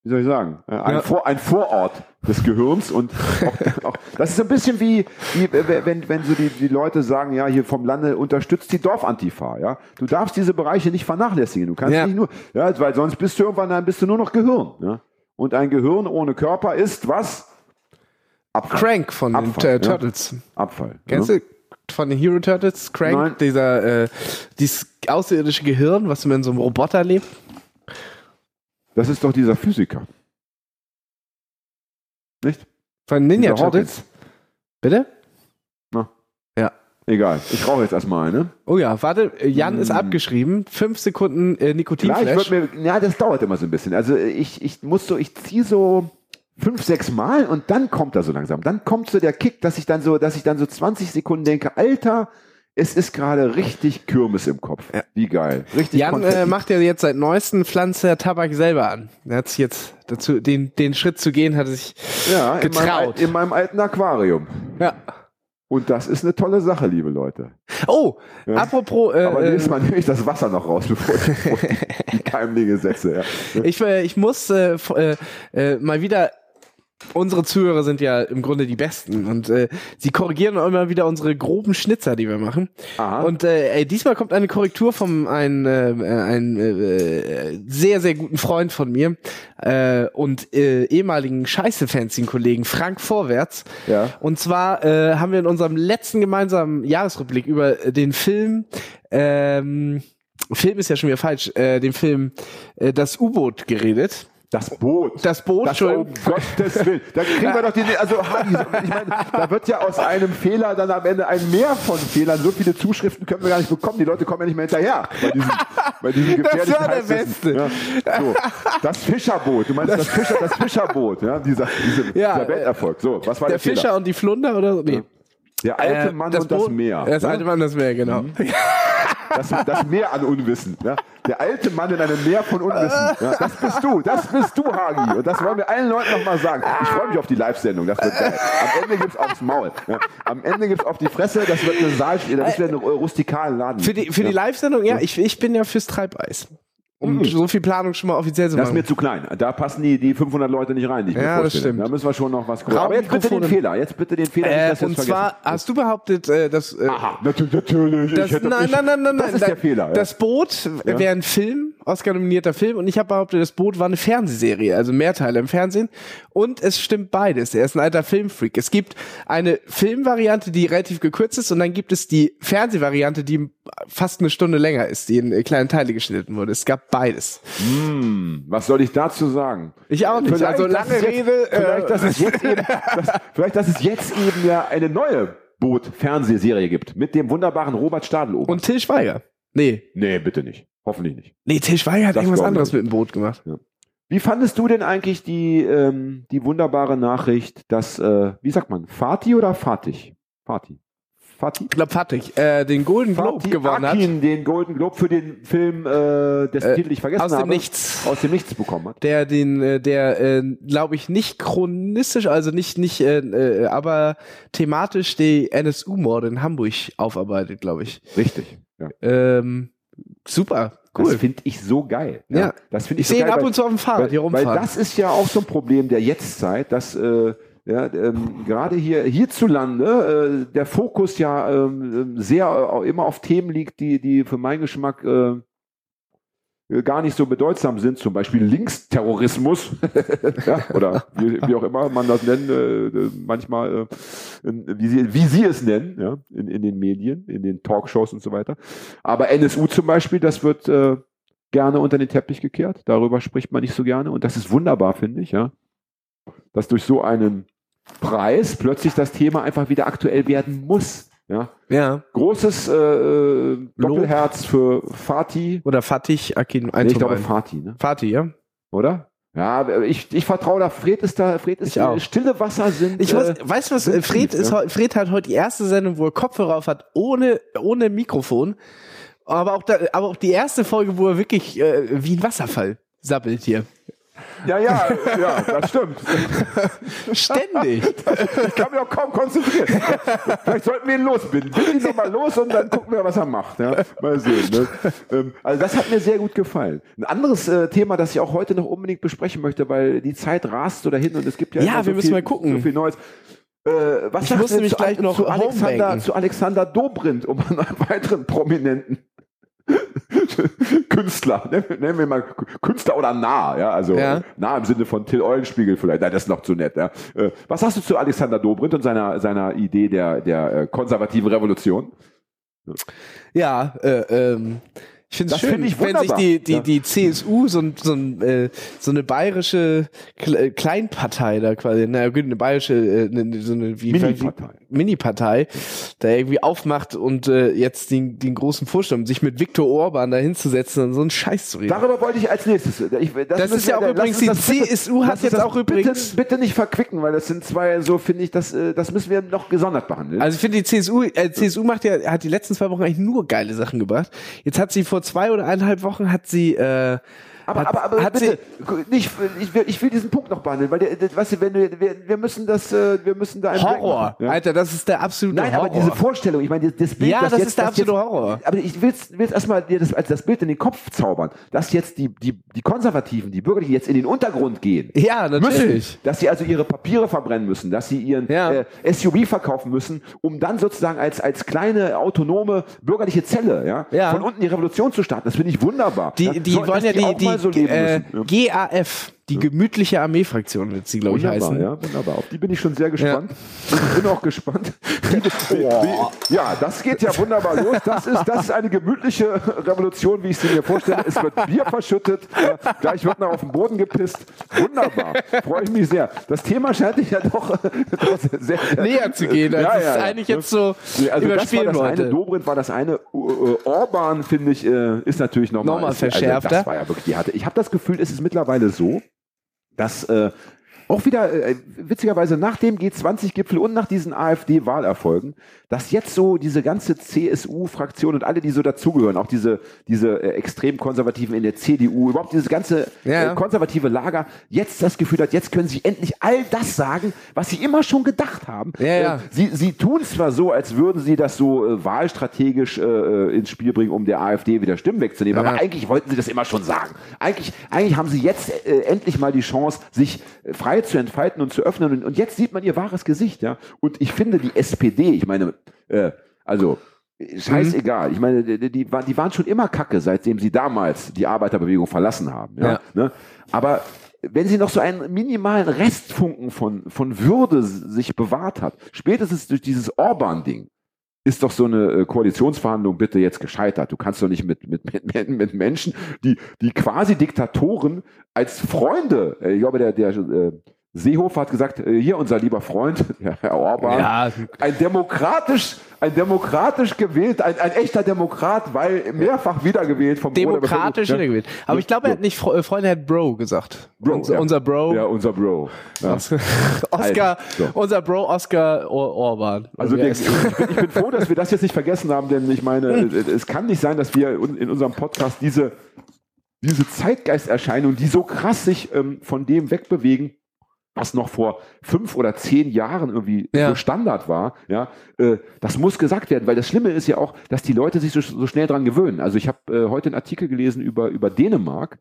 wie soll ich sagen, äh, ein, Ja. Vor, ein Vorort des Gehirns und auch, auch, das ist ein bisschen wie, wie wenn, wenn so die, die Leute sagen, ja, hier vom Lande unterstützt die Dorfantifa, ja. Du darfst diese Bereiche nicht vernachlässigen. Du kannst Ja. nicht nur, ja, weil sonst bist du irgendwann, dann bist du nur noch Gehirn, ja. Und ein Gehirn ohne Körper ist was? Abfall. Crank von Abfall, den ja. Turtles. Abfall. Kennst ja. du von den Hero Turtles? Crank, Nein. dieser, äh, dieses außerirdische Gehirn, was in so einem Roboter lebt. Das ist doch dieser Physiker. Nicht? Von Ninja Dieser Turtles. Bitte? Egal. Ich rauche jetzt erstmal eine. Oh ja, warte, äh, Jan ist abgeschrieben. Fünf Sekunden äh, Nikotinflash. ja, das dauert immer so ein bisschen. Also ich, ich muss so, ich ziehe so fünf, sechs Mal und dann kommt er so langsam. Dann kommt so der Kick, dass ich dann so, dass ich dann so 20 Sekunden denke, Alter, es ist gerade richtig Kirmes im Kopf. Wie geil. Richtig Jan äh, macht ja jetzt seit neuestem Pflanze Tabak selber an. Er hat sich jetzt dazu, den, den Schritt zu gehen, hat er sich ja, in meinem, getraut. in meinem alten Aquarium. ja. Und das ist eine tolle Sache, liebe Leute. Oh, apropos, äh, Aber äh, nächstes Mal nehme ich das Wasser noch raus, bevor ich, die Keimlinge setze. Ja. ich, äh, ich muss äh, äh, äh, mal wieder unsere Zuhörer sind ja im Grunde die Besten und äh, sie korrigieren immer wieder unsere groben Schnitzer, die wir machen. Aha. Und äh, ey, diesmal kommt eine Korrektur vom ein, äh, ein äh, sehr, sehr guten Freund von mir äh, und äh, ehemaligen Scheiße-Fanzine-Kollegen Frank Vorwärts. Ja. Und zwar äh, haben wir in unserem letzten gemeinsamen Jahresrückblick über den Film ähm, Film ist ja schon wieder falsch, äh, den Film äh, Das U-Boot geredet. Das Boot. Das Boot, Das, um Entschuldigung. Gottes Willen. Da kriegen wir doch die, also Hagi, ich meine, da wird ja aus einem Fehler dann am Ende ein Mehr von Fehlern. So viele Zuschriften können wir gar nicht bekommen. Die Leute kommen ja nicht mehr hinterher bei diesen, bei diesen Das war der. Beste. Ja. So, das Fischerboot. Du meinst das, Fischer, das Fischerboot, ja, dieser, diese, Ja, dieser Welterfolg. So, was war der, Der Fischer Fehler? und die Flunder oder so? Nee. Der alte Äh, Mann und das Boot- Meer. Das ja? alte Mann, das Meer, genau. Das, das Meer an Unwissen. Ja? Der alte Mann in einem Meer von Unwissen. Ja? Das bist du, das bist du, Hagi. Und das wollen wir allen Leuten nochmal sagen. Ich freue mich auf die Live-Sendung, das wird geil. Am Ende gibt's aufs Maul. Ja? Am Ende gibt's auf die Fresse, das wird eine Saal, das wird ein rustikalen Laden. Für die, für die? Live-Sendung, ja, ich, ich bin ja fürs Treibeis. Um so viel Planung schon mal offiziell zu Das ist machen. mir zu klein. Da passen die, die 500 Leute nicht rein, die ich mir Ja, das vorstelle. stimmt. Da müssen wir schon noch was groß. Aber jetzt bitte den. Fehler. Jetzt bitte den Fehler. Äh, nicht, und zwar hast du behauptet, äh, dass äh, Aha, natürlich, natürlich. das, ich hätte nein, nicht, nein, nein, nein, Das nein, ist da- der Fehler. Ja. Das Boot Ja. wäre ein Film, Oscar-nominierter Film, und ich habe behauptet, das Boot war eine Fernsehserie, also Mehrteile im Fernsehen. Und es stimmt beides. Er ist ein alter Filmfreak. Es gibt eine Filmvariante, die relativ gekürzt ist, und dann gibt es die Fernsehvariante, die fast eine Stunde länger ist, die in kleine Teile geschnitten wurde. Es gab beides. Hm, was soll ich dazu sagen? Ich auch nicht. Vielleicht, also lange jetzt, Rede. Vielleicht, äh, dass es jetzt eben, dass, vielleicht, dass es jetzt eben ja eine neue Boot-Fernsehserie gibt mit dem wunderbaren Robert Stadelober. und Till Schweiger. Nee. nee, bitte nicht. Hoffentlich nicht. Nee, Till Schweiger hat Das irgendwas anderes nicht. mit dem Boot gemacht. Wie fandest du denn eigentlich die, ähm, die wunderbare Nachricht, dass, äh, wie sagt man, Fatih oder Fatih? Fatih. Fatih? Ich glaube, Fatih, äh, den Golden Globe Fatih gewonnen hat. Akin den Golden Globe für den Film, äh, dessen Äh, Titel ich vergessen aus dem habe. Nichts. Aus dem Nichts bekommen hat. der den äh, der äh, glaube ich nicht chronistisch also nicht nicht äh, äh, aber thematisch die NSU Morde in Hamburg aufarbeitet glaube ich Richtig. Ja. ähm, super Das cool finde ich so geil. Ja. Das finde ich ich so sehe ihn ab weil- und zu auf dem Fahrrad Weil, hier weil rumfahren das ist ja auch so ein Problem der Jetztzeit, dass äh, ja, ähm, gerade hier hierzulande äh, der Fokus ja ähm, sehr äh, immer auf Themen liegt, die, die für meinen Geschmack äh, gar nicht so bedeutsam sind, zum Beispiel Linksterrorismus ja, oder wie, wie auch immer man das nennt, äh, manchmal äh, wie, sie, wie sie es nennen, ja, in, in den Medien, in den Talkshows und so weiter. Aber NSU zum Beispiel, das wird äh, gerne unter den Teppich gekehrt. Darüber spricht man nicht so gerne. Und das ist wunderbar, finde ich, ja. Dass durch so einen Preis plötzlich das Thema einfach wieder aktuell werden muss. Ja. ja Großes äh, äh, Doppelherz für Fatih. oder Fatih Akin Nee, ich glaube Fatih, ne? Fatih ja Oder? Ja, ich, ich vertraue da. Fred ist da, Fred ist auch. stille Wasser sind. ich muss, äh, weißt du was, äh, Fred, ist, ja. Fred hat heute die erste Sendung, wo er Kopfhörer auf hat, ohne, ohne Mikrofon. Aber auch, da, aber auch die erste Folge, wo er wirklich äh, wie ein Wasserfall sabbelt hier. Ja, ja, ja, das stimmt. Ständig. Ich kann mich auch kaum konzentrieren. Vielleicht sollten wir ihn losbinden. Binden ihn nochmal los und dann gucken wir, was er macht. Ja, mal sehen. Ne? Ähm, Also das hat mir sehr gut gefallen. Ein anderes äh, Thema, das ich auch heute noch unbedingt besprechen möchte, weil die Zeit rast so dahin und es gibt ja, Ja, immer so wir müssen viel, mal gucken. so viel Neues. Äh, was Ich sagst du zu, gleich noch zu Alexander, zu Alexander Dobrindt, um einen weiteren Prominenten Künstler, nennen wir mal Künstler oder nah, ja, also Ja. nah im Sinne von Till Eulenspiegel vielleicht, nein, das ist noch zu nett, ja. Äh, Was hast du zu Alexander Dobrindt und seiner, seiner Idee der, der äh, konservativen Revolution? Ja, äh, ähm, ich finde es schön, find ich wenn sich die, die, Ja. die CSU, so, ein, so, ein, äh, so eine bayerische Kle Kleinpartei da quasi, na gut, eine bayerische, äh, eine, so eine wie, Mini-Partei. Mini-Partei, da irgendwie aufmacht und äh, jetzt den, den großen Vorstand, sich mit Viktor Orban da hinzusetzen und so einen Scheiß zu reden. Darüber wollte ich als nächstes. Ich, Das müssen ist ja auch übrigens, die das CSU hat jetzt das auch übrigens- Bitte, bitte nicht verquicken, weil das sind zwei, so finde ich, das, äh, das müssen wir noch gesondert behandeln. Also ich finde die CSU, äh, CSU macht ja, hat die letzten zwei Wochen eigentlich nur geile Sachen gebracht. Jetzt hat sie vor zwei oder eineinhalb Wochen hat sie, äh, Aber, hat, aber, aber hat bitte, nicht, ich, will, ich will diesen Punkt noch behandeln, weil der, der, weißt du, wenn wir, wir, wir müssen das, äh, wir müssen da Horror, ja? Alter, das ist der absolute Nein, Horror. aber diese Vorstellung, ich meine, das- Bild, Ja, das, das jetzt, ist der absolute jetzt, Horror. Aber ich will jetzt erstmal dir das, als das Bild in den Kopf zaubern, dass jetzt die, die, die Konservativen, die Bürgerlichen jetzt in den Untergrund gehen. Ja, natürlich. Müssen, dass sie also ihre Papiere verbrennen müssen, dass sie ihren Ja. äh, SUV verkaufen müssen, um dann sozusagen als, als kleine autonome bürgerliche Zelle ja, Ja. von unten die Revolution zu starten. Das finde ich wunderbar. Die, die sollten wollen ja auch die, mal so leben äh, müssen. GAF, die gemütliche Armeefraktion wird sie, glaube ich, heißen. ja, wunderbar. Auf die bin ich schon sehr gespannt. Und ich bin auch gespannt. Wie, ja, das geht ja wunderbar los. Das ist, das ist eine gemütliche Revolution, wie ich sie mir vorstelle. Es wird Bier verschüttet, ja, gleich wird noch auf den Boden gepisst. Wunderbar. Freue ich mich sehr. Das Thema scheint dich ja doch, doch sehr, Näher zu gehen, als Ja, es ja, ja. eigentlich jetzt so Nee, also das war überspielen das eine. Dobrindt war das eine, uh, Orban finde ich, äh, ist natürlich nochmal Nochmal ist- Also verschärfter. das war ja wirklich die harte. Ich habe das Gefühl, es ist mittlerweile so, dass äh, auch wieder äh, witzigerweise nach dem G20-Gipfel und nach diesen AfD-Wahlerfolgen, dass jetzt so diese ganze CSU-Fraktion und alle, die so dazugehören, auch diese, diese äh, extrem Konservativen in der CDU, überhaupt dieses ganze Ja. äh, konservative Lager, jetzt das Gefühl hat, jetzt können sie endlich all das sagen, was sie immer schon gedacht haben. Ja, ja. Äh, Sie, sie tun zwar so, als würden sie das so äh, wahlstrategisch äh, äh, ins Spiel bringen, um der AfD wieder Stimmen wegzunehmen, aber eigentlich wollten sie das immer schon sagen. Eigentlich, eigentlich haben sie jetzt äh, endlich mal die Chance, sich äh, frei zu entfalten und zu öffnen. Und, und jetzt sieht man ihr wahres Gesicht. Ja? Und ich finde, die SPD, ich meine, äh, also scheißegal. Ich meine, die, die, waren- die waren schon immer kacke, seitdem sie damals die Arbeiterbewegung verlassen haben. Ja? Ja. Ne? Aber wenn sie noch so einen minimalen Restfunken von, von Würde sich bewahrt hat, spätestens durch dieses Orban-Ding, ist doch so eine äh, Koalitionsverhandlung bitte jetzt gescheitert. Du kannst doch nicht mit, mit, mit, mit Menschen, die, die quasi Diktatoren als Freunde, äh, ich glaube, der, der äh, Seehofer hat gesagt, äh, hier unser lieber Freund, Herr Orban, Ja. ein demokratisch, ein demokratisch gewählt, ein, ein echter Demokrat, weil mehrfach wiedergewählt vom Demokratisch Bevölkerung. wiedergewählt. Aber ich glaube, er hat nicht äh, Freunde, er hat Bro gesagt. Bro, unser, ja. unser Bro. Ja, unser Bro. Ja. Oscar, So. unser Bro Oscar Or Orban. Also heißt- ich, bin, ich bin froh, dass wir das jetzt nicht vergessen haben, denn ich meine, es kann nicht sein, dass wir in unserem Podcast diese, diese Zeitgeisterscheinung, die so krass sich ähm, von dem wegbewegen, was noch vor fünf oder zehn Jahren irgendwie Ja. so Standard war, ja, äh, das muss gesagt werden, weil das Schlimme ist ja auch, dass die Leute sich so, so schnell dran gewöhnen. Also ich habe äh, heute einen Artikel gelesen über, über Dänemark,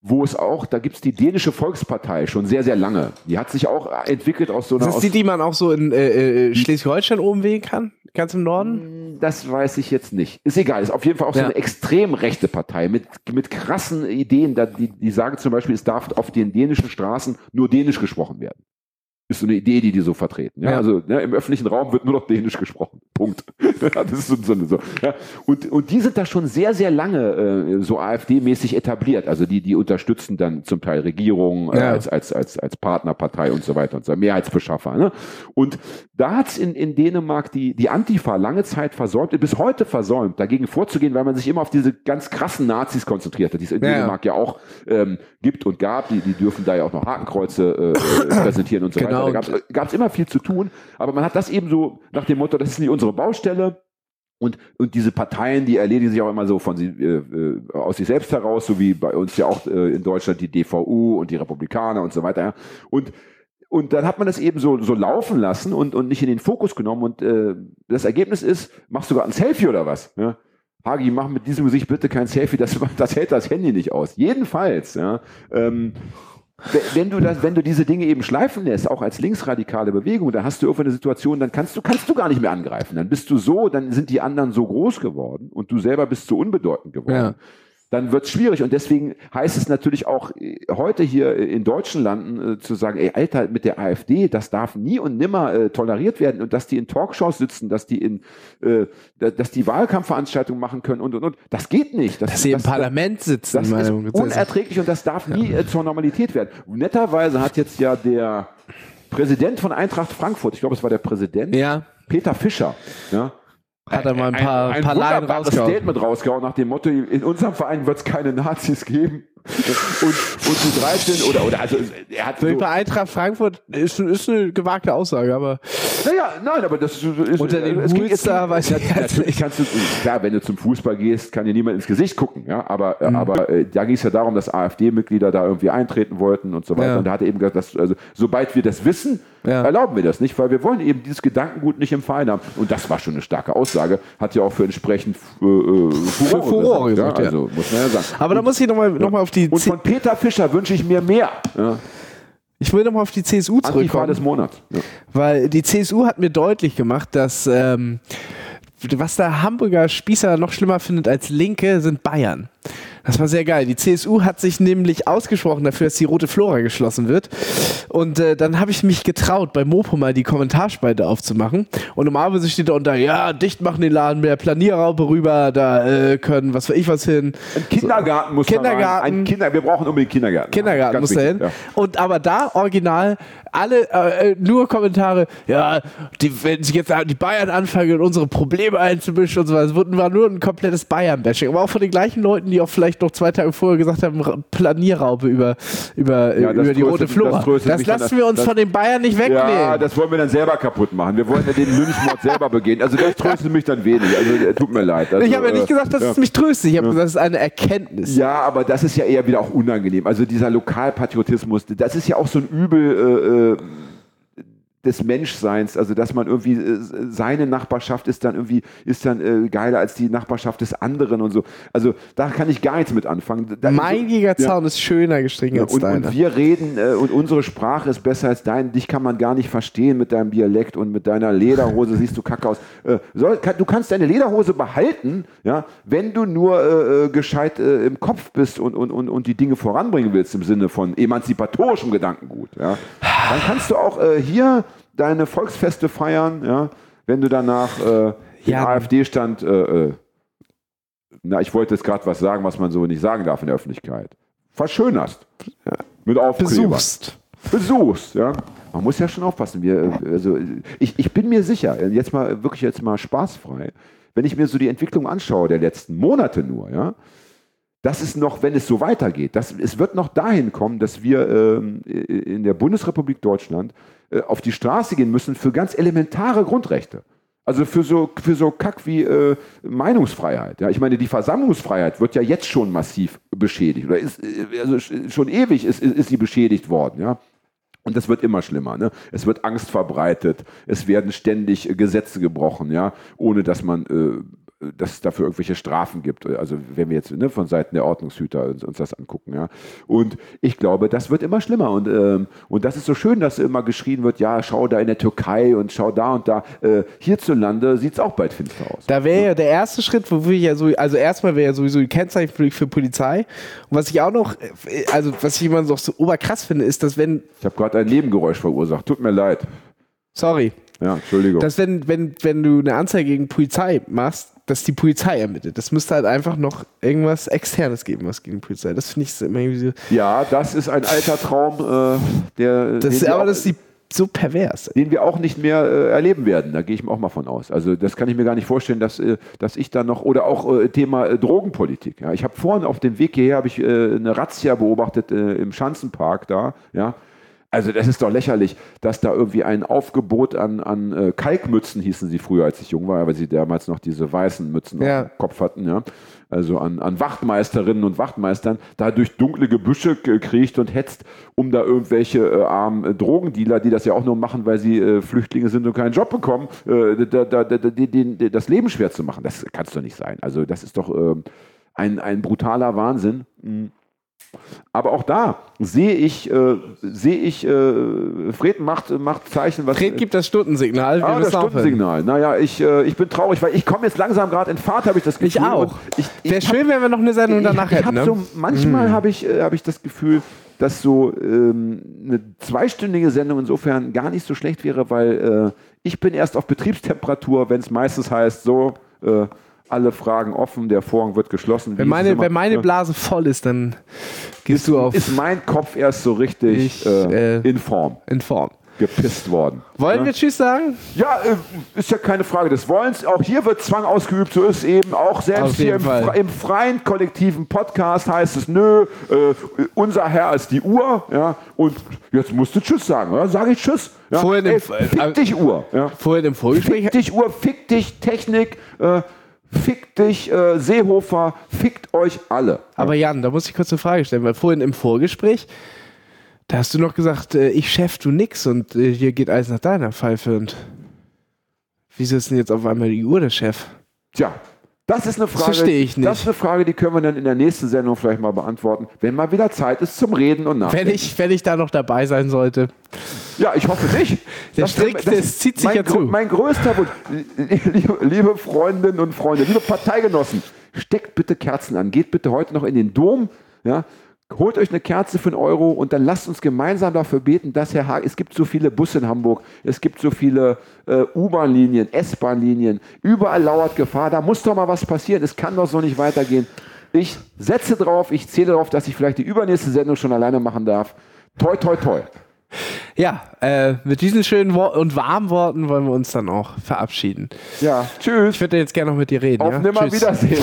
wo es auch, da gibt's die dänische Volkspartei schon sehr, sehr lange. Die hat sich auch entwickelt aus so einer... Ist das aus, die, die man auch so in äh, äh, Schleswig-Holstein oben wählen kann? Ganz im Norden? Das weiß ich jetzt nicht. Ist egal. Ist auf jeden Fall auch so Ja. eine extrem rechte Partei mit, mit krassen Ideen. Die, die sagen zum Beispiel, es darf auf den dänischen Straßen nur Dänisch gesprochen werden. Ist so eine Idee, die die so vertreten. Ja, Ja. Also ne, im öffentlichen Raum wird nur noch Dänisch gesprochen. Punkt. Ja, das ist so, so, so, ja. und, und die sind da schon sehr, sehr lange äh, so AfD-mäßig etabliert. Also die, die unterstützen dann zum Teil Regierungen äh, Ja. als, als, als, als Partnerpartei und so weiter und so, Mehrheitsbeschaffer. Ne? Und da hat's in, in Dänemark die, die Antifa lange Zeit versäumt, bis heute versäumt, dagegen vorzugehen, weil man sich immer auf diese ganz krassen Nazis konzentriert hat, die es in Ja. Dänemark ja auch ähm, gibt und gab. Die, die dürfen da ja auch noch Hakenkreuze äh, äh, präsentieren und so Genau. weiter. Da gab es immer viel zu tun, aber man hat das eben so nach dem Motto, das ist nicht unsere Baustelle. Und, und diese Parteien, die erledigen sich auch immer so von sie, äh, äh, aus sich selbst heraus, so wie bei uns ja auch äh, in Deutschland die DVU und die Republikaner und so weiter. Ja. Und und dann hat man das eben so, so laufen lassen und, und nicht in den Fokus genommen. Und äh, das Ergebnis ist, machst du gerade ein Selfie oder was? Ja? Hagi, mach mit diesem Gesicht bitte kein Selfie, das, das hält das Handy nicht aus. Jedenfalls, ja, ähm, wenn du das, wenn du diese Dinge eben schleifen lässt, auch als linksradikale Bewegung, dann hast du irgendwann eine Situation, dann kannst du, kannst du gar nicht mehr angreifen. Dann bist du so, dann sind die anderen so groß geworden und du selber bist so unbedeutend geworden Ja. Dann wird es schwierig. Und deswegen heißt es natürlich auch äh, heute hier äh, in deutschen Landen äh, zu sagen, ey, Alter, mit der AfD, das darf nie und nimmer äh, toleriert werden. Und dass die in Talkshows sitzen, dass die in, äh, da- dass die Wahlkampfveranstaltungen machen können und, und, und. Das geht nicht. Das, Dass sie im das, Parlament sitzen. das ist unerträglich und das darf nie äh, zur Normalität werden. Netterweise hat jetzt ja der Präsident von Eintracht Frankfurt, ich glaube, es war der Präsident, ja, Peter Fischer, ja, hat er mal ein paar, ein paar Laien wunderbares rausgehauen. Statement rausgehauen nach dem Motto, in unserem Verein wird es keine Nazis geben. und, und die 13 oder, oder also er hat So, bei Eintracht Frankfurt ist, ist eine gewagte Aussage, aber naja, nein, aber das ist, Unter den es ging- da weiß ich Natürlich nicht. kannst du, klar, wenn du zum Fußball gehst, kann dir niemand ins Gesicht gucken, ja, aber, Mhm. äh, aber äh, da ging es ja darum, dass AfD-Mitglieder da irgendwie eintreten wollten und so weiter. Ja. Und da hat er eben gesagt, dass, also, sobald wir das wissen, Ja. erlauben wir das nicht, weil wir wollen eben dieses Gedankengut nicht im Verein haben. Und das war schon eine starke Aussage, hat ja auch für entsprechend äh, äh, Furore, Furore gesorgt, ja. Also muss man ja sagen. aber da muss ich nochmal noch mal auf die und von Peter Fischer wünsche ich mir mehr. Ja. ich will nochmal auf die CSU Antifa zurückkommen. des Monats. Ja. Weil die CSU hat mir deutlich gemacht, dass ähm, was der Hamburger Spießer noch schlimmer findet als Linke, sind Bayern. Das war sehr geil. Die CSU hat sich nämlich ausgesprochen dafür, dass die Rote Flora geschlossen wird. Und äh, dann habe ich mich getraut, bei Mopo mal die Kommentarspalte aufzumachen. Und normalerweise steht da unter, ja, dicht machen den Laden, mehr Planierraupe rüber, da äh, können, was weiß ich was hin. Ein Kindergarten muss Kindergarten. Ein Kinder, wir brauchen unbedingt Kindergarten. Kindergarten muss da hin. wichtig, Und aber da original alle äh, äh, nur Kommentare, ja, die, wenn sie jetzt die Bayern anfangen, unsere Probleme einzumischen und so weiter, es war nur ein komplettes Bayern-Bashing. Aber auch von den gleichen Leuten, die auch vielleicht noch zwei Tage vorher gesagt haben, Ra- Planierraupe über, über, Ja, das über die tröstet- rote das Flora. Das, mich lassen wir uns das- von den Bayern nicht wegnehmen. Ja, das wollen wir dann selber kaputt machen. Wir wollen ja den Lynchmord selber begehen. Also das tröstet mich dann wenig. Also äh, tut mir leid. Also, ich habe ja nicht äh, gesagt, dass ja. es mich tröstet. Ich habe gesagt, es ist eine Erkenntnis. Ja, aber das ist ja eher wieder auch unangenehm. Also dieser Lokalpatriotismus, das ist ja auch so ein Übel äh, äh, des Menschseins. Also dass man irgendwie äh, seine Nachbarschaft ist dann irgendwie ist dann äh, geiler als die Nachbarschaft des anderen und so. Also da kann ich gar nichts mit anfangen. Da, Mein Gigazaun ist schöner gestrichen Ja, als und, deiner. und wir reden äh, und unsere Sprache ist besser als dein. Dich kann man gar nicht verstehen mit deinem Dialekt und mit deiner Lederhose siehst du kacke aus. Äh, soll, kann, du kannst deine Lederhose behalten, ja, wenn du nur äh, äh, gescheit im Kopf bist und, und, und, und die Dinge voranbringen willst im Sinne von emanzipatorischem Gedankengut. Ja. Dann kannst du auch hier deine Volksfeste feiern, ja, wenn du danach äh, Ja. AfD-Stand äh, äh, na, ich wollte jetzt gerade was sagen, was man so nicht sagen darf in der Öffentlichkeit. Verschönerst. Mit Aufkleber. Besuchst. Besuchst, ja. Man muss ja schon aufpassen. Wir, äh, also, ich, ich bin mir sicher, äh, jetzt mal wirklich jetzt mal spaßfrei, wenn ich mir so die Entwicklung anschaue der letzten Monate nur, ja, das ist noch, wenn es so weitergeht, das, es wird noch dahin kommen, dass wir ähm, in der Bundesrepublik Deutschland äh, auf die Straße gehen müssen für ganz elementare Grundrechte. Also für so, für so Kack wie äh, Meinungsfreiheit. Ja, ich meine, die Versammlungsfreiheit wird ja jetzt schon massiv beschädigt. Oder ist, äh, also sch- schon ewig ist, ist, ist sie beschädigt worden. Ja. Und das wird immer schlimmer. Ne? Es wird Angst verbreitet. Es werden ständig äh, Gesetze gebrochen, ja, ohne dass man äh, dass es dafür irgendwelche Strafen gibt. Also wenn wir jetzt ne, von Seiten der Ordnungshüter uns, uns das angucken, ja. Und ich glaube, das wird immer schlimmer. Und, ähm, und das ist so schön, dass immer geschrien wird, ja, schau da in der Türkei und schau da und da. Äh, hierzulande sieht es auch bald finster aus. Da wäre ja der erste Schritt, wo wir ja so, also erstmal wäre ja sowieso die Kennzeichenpflicht für Polizei. Und was ich auch noch, äh, also was ich immer noch so oberkrass finde, ist, dass wenn, Ich habe gerade ein Nebengeräusch verursacht. Tut mir leid. sorry, Ja, Entschuldigung. dass wenn, wenn, wenn du eine Anzeige gegen Polizei machst, dass die Polizei ermittelt. Das müsste halt einfach noch irgendwas Externes geben, was gegen die Polizei. Das finde ich immer irgendwie so, ja, das ist ein alter Traum, äh, der, das, wir aber auch, das ist die, so pervers. den wir auch nicht mehr äh, erleben werden. Da gehe ich auch mal von aus. Also das kann ich mir gar nicht vorstellen, dass, äh, dass ich da noch, oder auch äh, Thema äh, Drogenpolitik. Ja. Ich habe vorhin auf dem Weg hierher, habe ich äh, eine Razzia beobachtet äh, im Schanzenpark da, ja. Also das ist doch lächerlich, dass da irgendwie ein Aufgebot an, an äh, Kalkmützen hießen sie früher, als ich jung war, weil sie damals noch diese weißen Mützen Ja. auf dem Kopf hatten, ja. Also an, an Wachtmeisterinnen und Wachtmeistern, da durch dunkle Gebüsche kriecht und hetzt, um da irgendwelche äh, armen äh, Drogendealer, die das ja auch nur machen, weil sie äh, Flüchtlinge sind und keinen Job bekommen, äh, da, da, da, die- das Leben schwer zu machen. Das kann es doch nicht sein. Also das ist doch ähm, ein, ein brutaler Wahnsinn. Mhm. Aber auch da sehe ich, äh, sehe ich, äh, Fred macht, macht Zeichen, was. Fred gibt das Stundensignal. Wir Ah, das. Stundensignal. Naja, ich, äh, ich bin traurig, weil ich komme jetzt langsam gerade in Fahrt, habe ich das Gefühl. Ich auch. Ich, ich Wäre schön, wenn wir noch eine Sendung danach ich, ich hätten. Ne? so, manchmal habe ich, äh, hab ich das Gefühl, dass so ähm, eine zweistündige Sendung insofern gar nicht so schlecht wäre, weil äh, ich bin erst auf Betriebstemperatur, wenn es meistens heißt, so, äh, alle Fragen offen, der Vorhang wird geschlossen. wenn, ist meine, immer? wenn meine. Blase voll ist, dann gehst du auf ist mein Kopf erst so richtig Ich, äh, äh, in Form. in Form. gepisst worden. Wollen Ja? wir Tschüss sagen? Ja, äh, ist ja keine Frage des Wollens. Auch hier wird Zwang ausgeübt, so ist es eben. Auch selbst hier im, im freien kollektiven Podcast heißt es, nö, äh, unser Herr ist die Uhr. Ja, und jetzt musst du Tschüss sagen, oder? Sag ich Tschüss. Ja? Vorhin im- Ey, fick äh, dich Uhr. Ja? Vorhin im Vorgespräch. Fick dich Uhr, fick dich Technik, äh, fick dich äh, Seehofer, fickt euch alle. Aber Jan, da muss ich kurz eine Frage stellen, weil vorhin im Vorgespräch, da hast du noch gesagt, äh, ich Chef, du nix und äh, hier geht alles nach deiner Pfeife und wieso ist denn jetzt auf einmal die Uhr der Chef? Tja, das ist eine Frage. verstehe ich nicht. Das ist eine Frage, die können wir dann in der nächsten Sendung vielleicht mal beantworten, wenn mal wieder Zeit ist zum Reden und Nachdenken. Wenn ich, wenn ich da noch dabei sein sollte. Ja, ich hoffe nicht. Der Das- Strick, das- das zieht sich mein, ja zu. Mein größter Wunsch, liebe, liebe Freundinnen und Freunde, liebe Parteigenossen, steckt bitte Kerzen an. Geht bitte heute noch in den Dom. Ja, holt euch eine Kerze für einen Euro und dann lasst uns gemeinsam dafür beten, dass Herr Haag, es gibt so viele Busse in Hamburg, es gibt so viele äh, U-Bahn-Linien, S-Bahn-Linien, überall lauert Gefahr, da muss doch mal was passieren, es kann doch so nicht weitergehen. Ich setze drauf, ich zähle darauf, dass ich vielleicht die übernächste Sendung schon alleine machen darf. Toi, toi, toi. Ja, äh, mit diesen schönen Wor und warmen Worten wollen wir uns dann auch verabschieden. Ja, tschüss. Ich würde jetzt gerne noch mit dir reden. Auf ja? Nimmer Tschüss. Wiedersehen.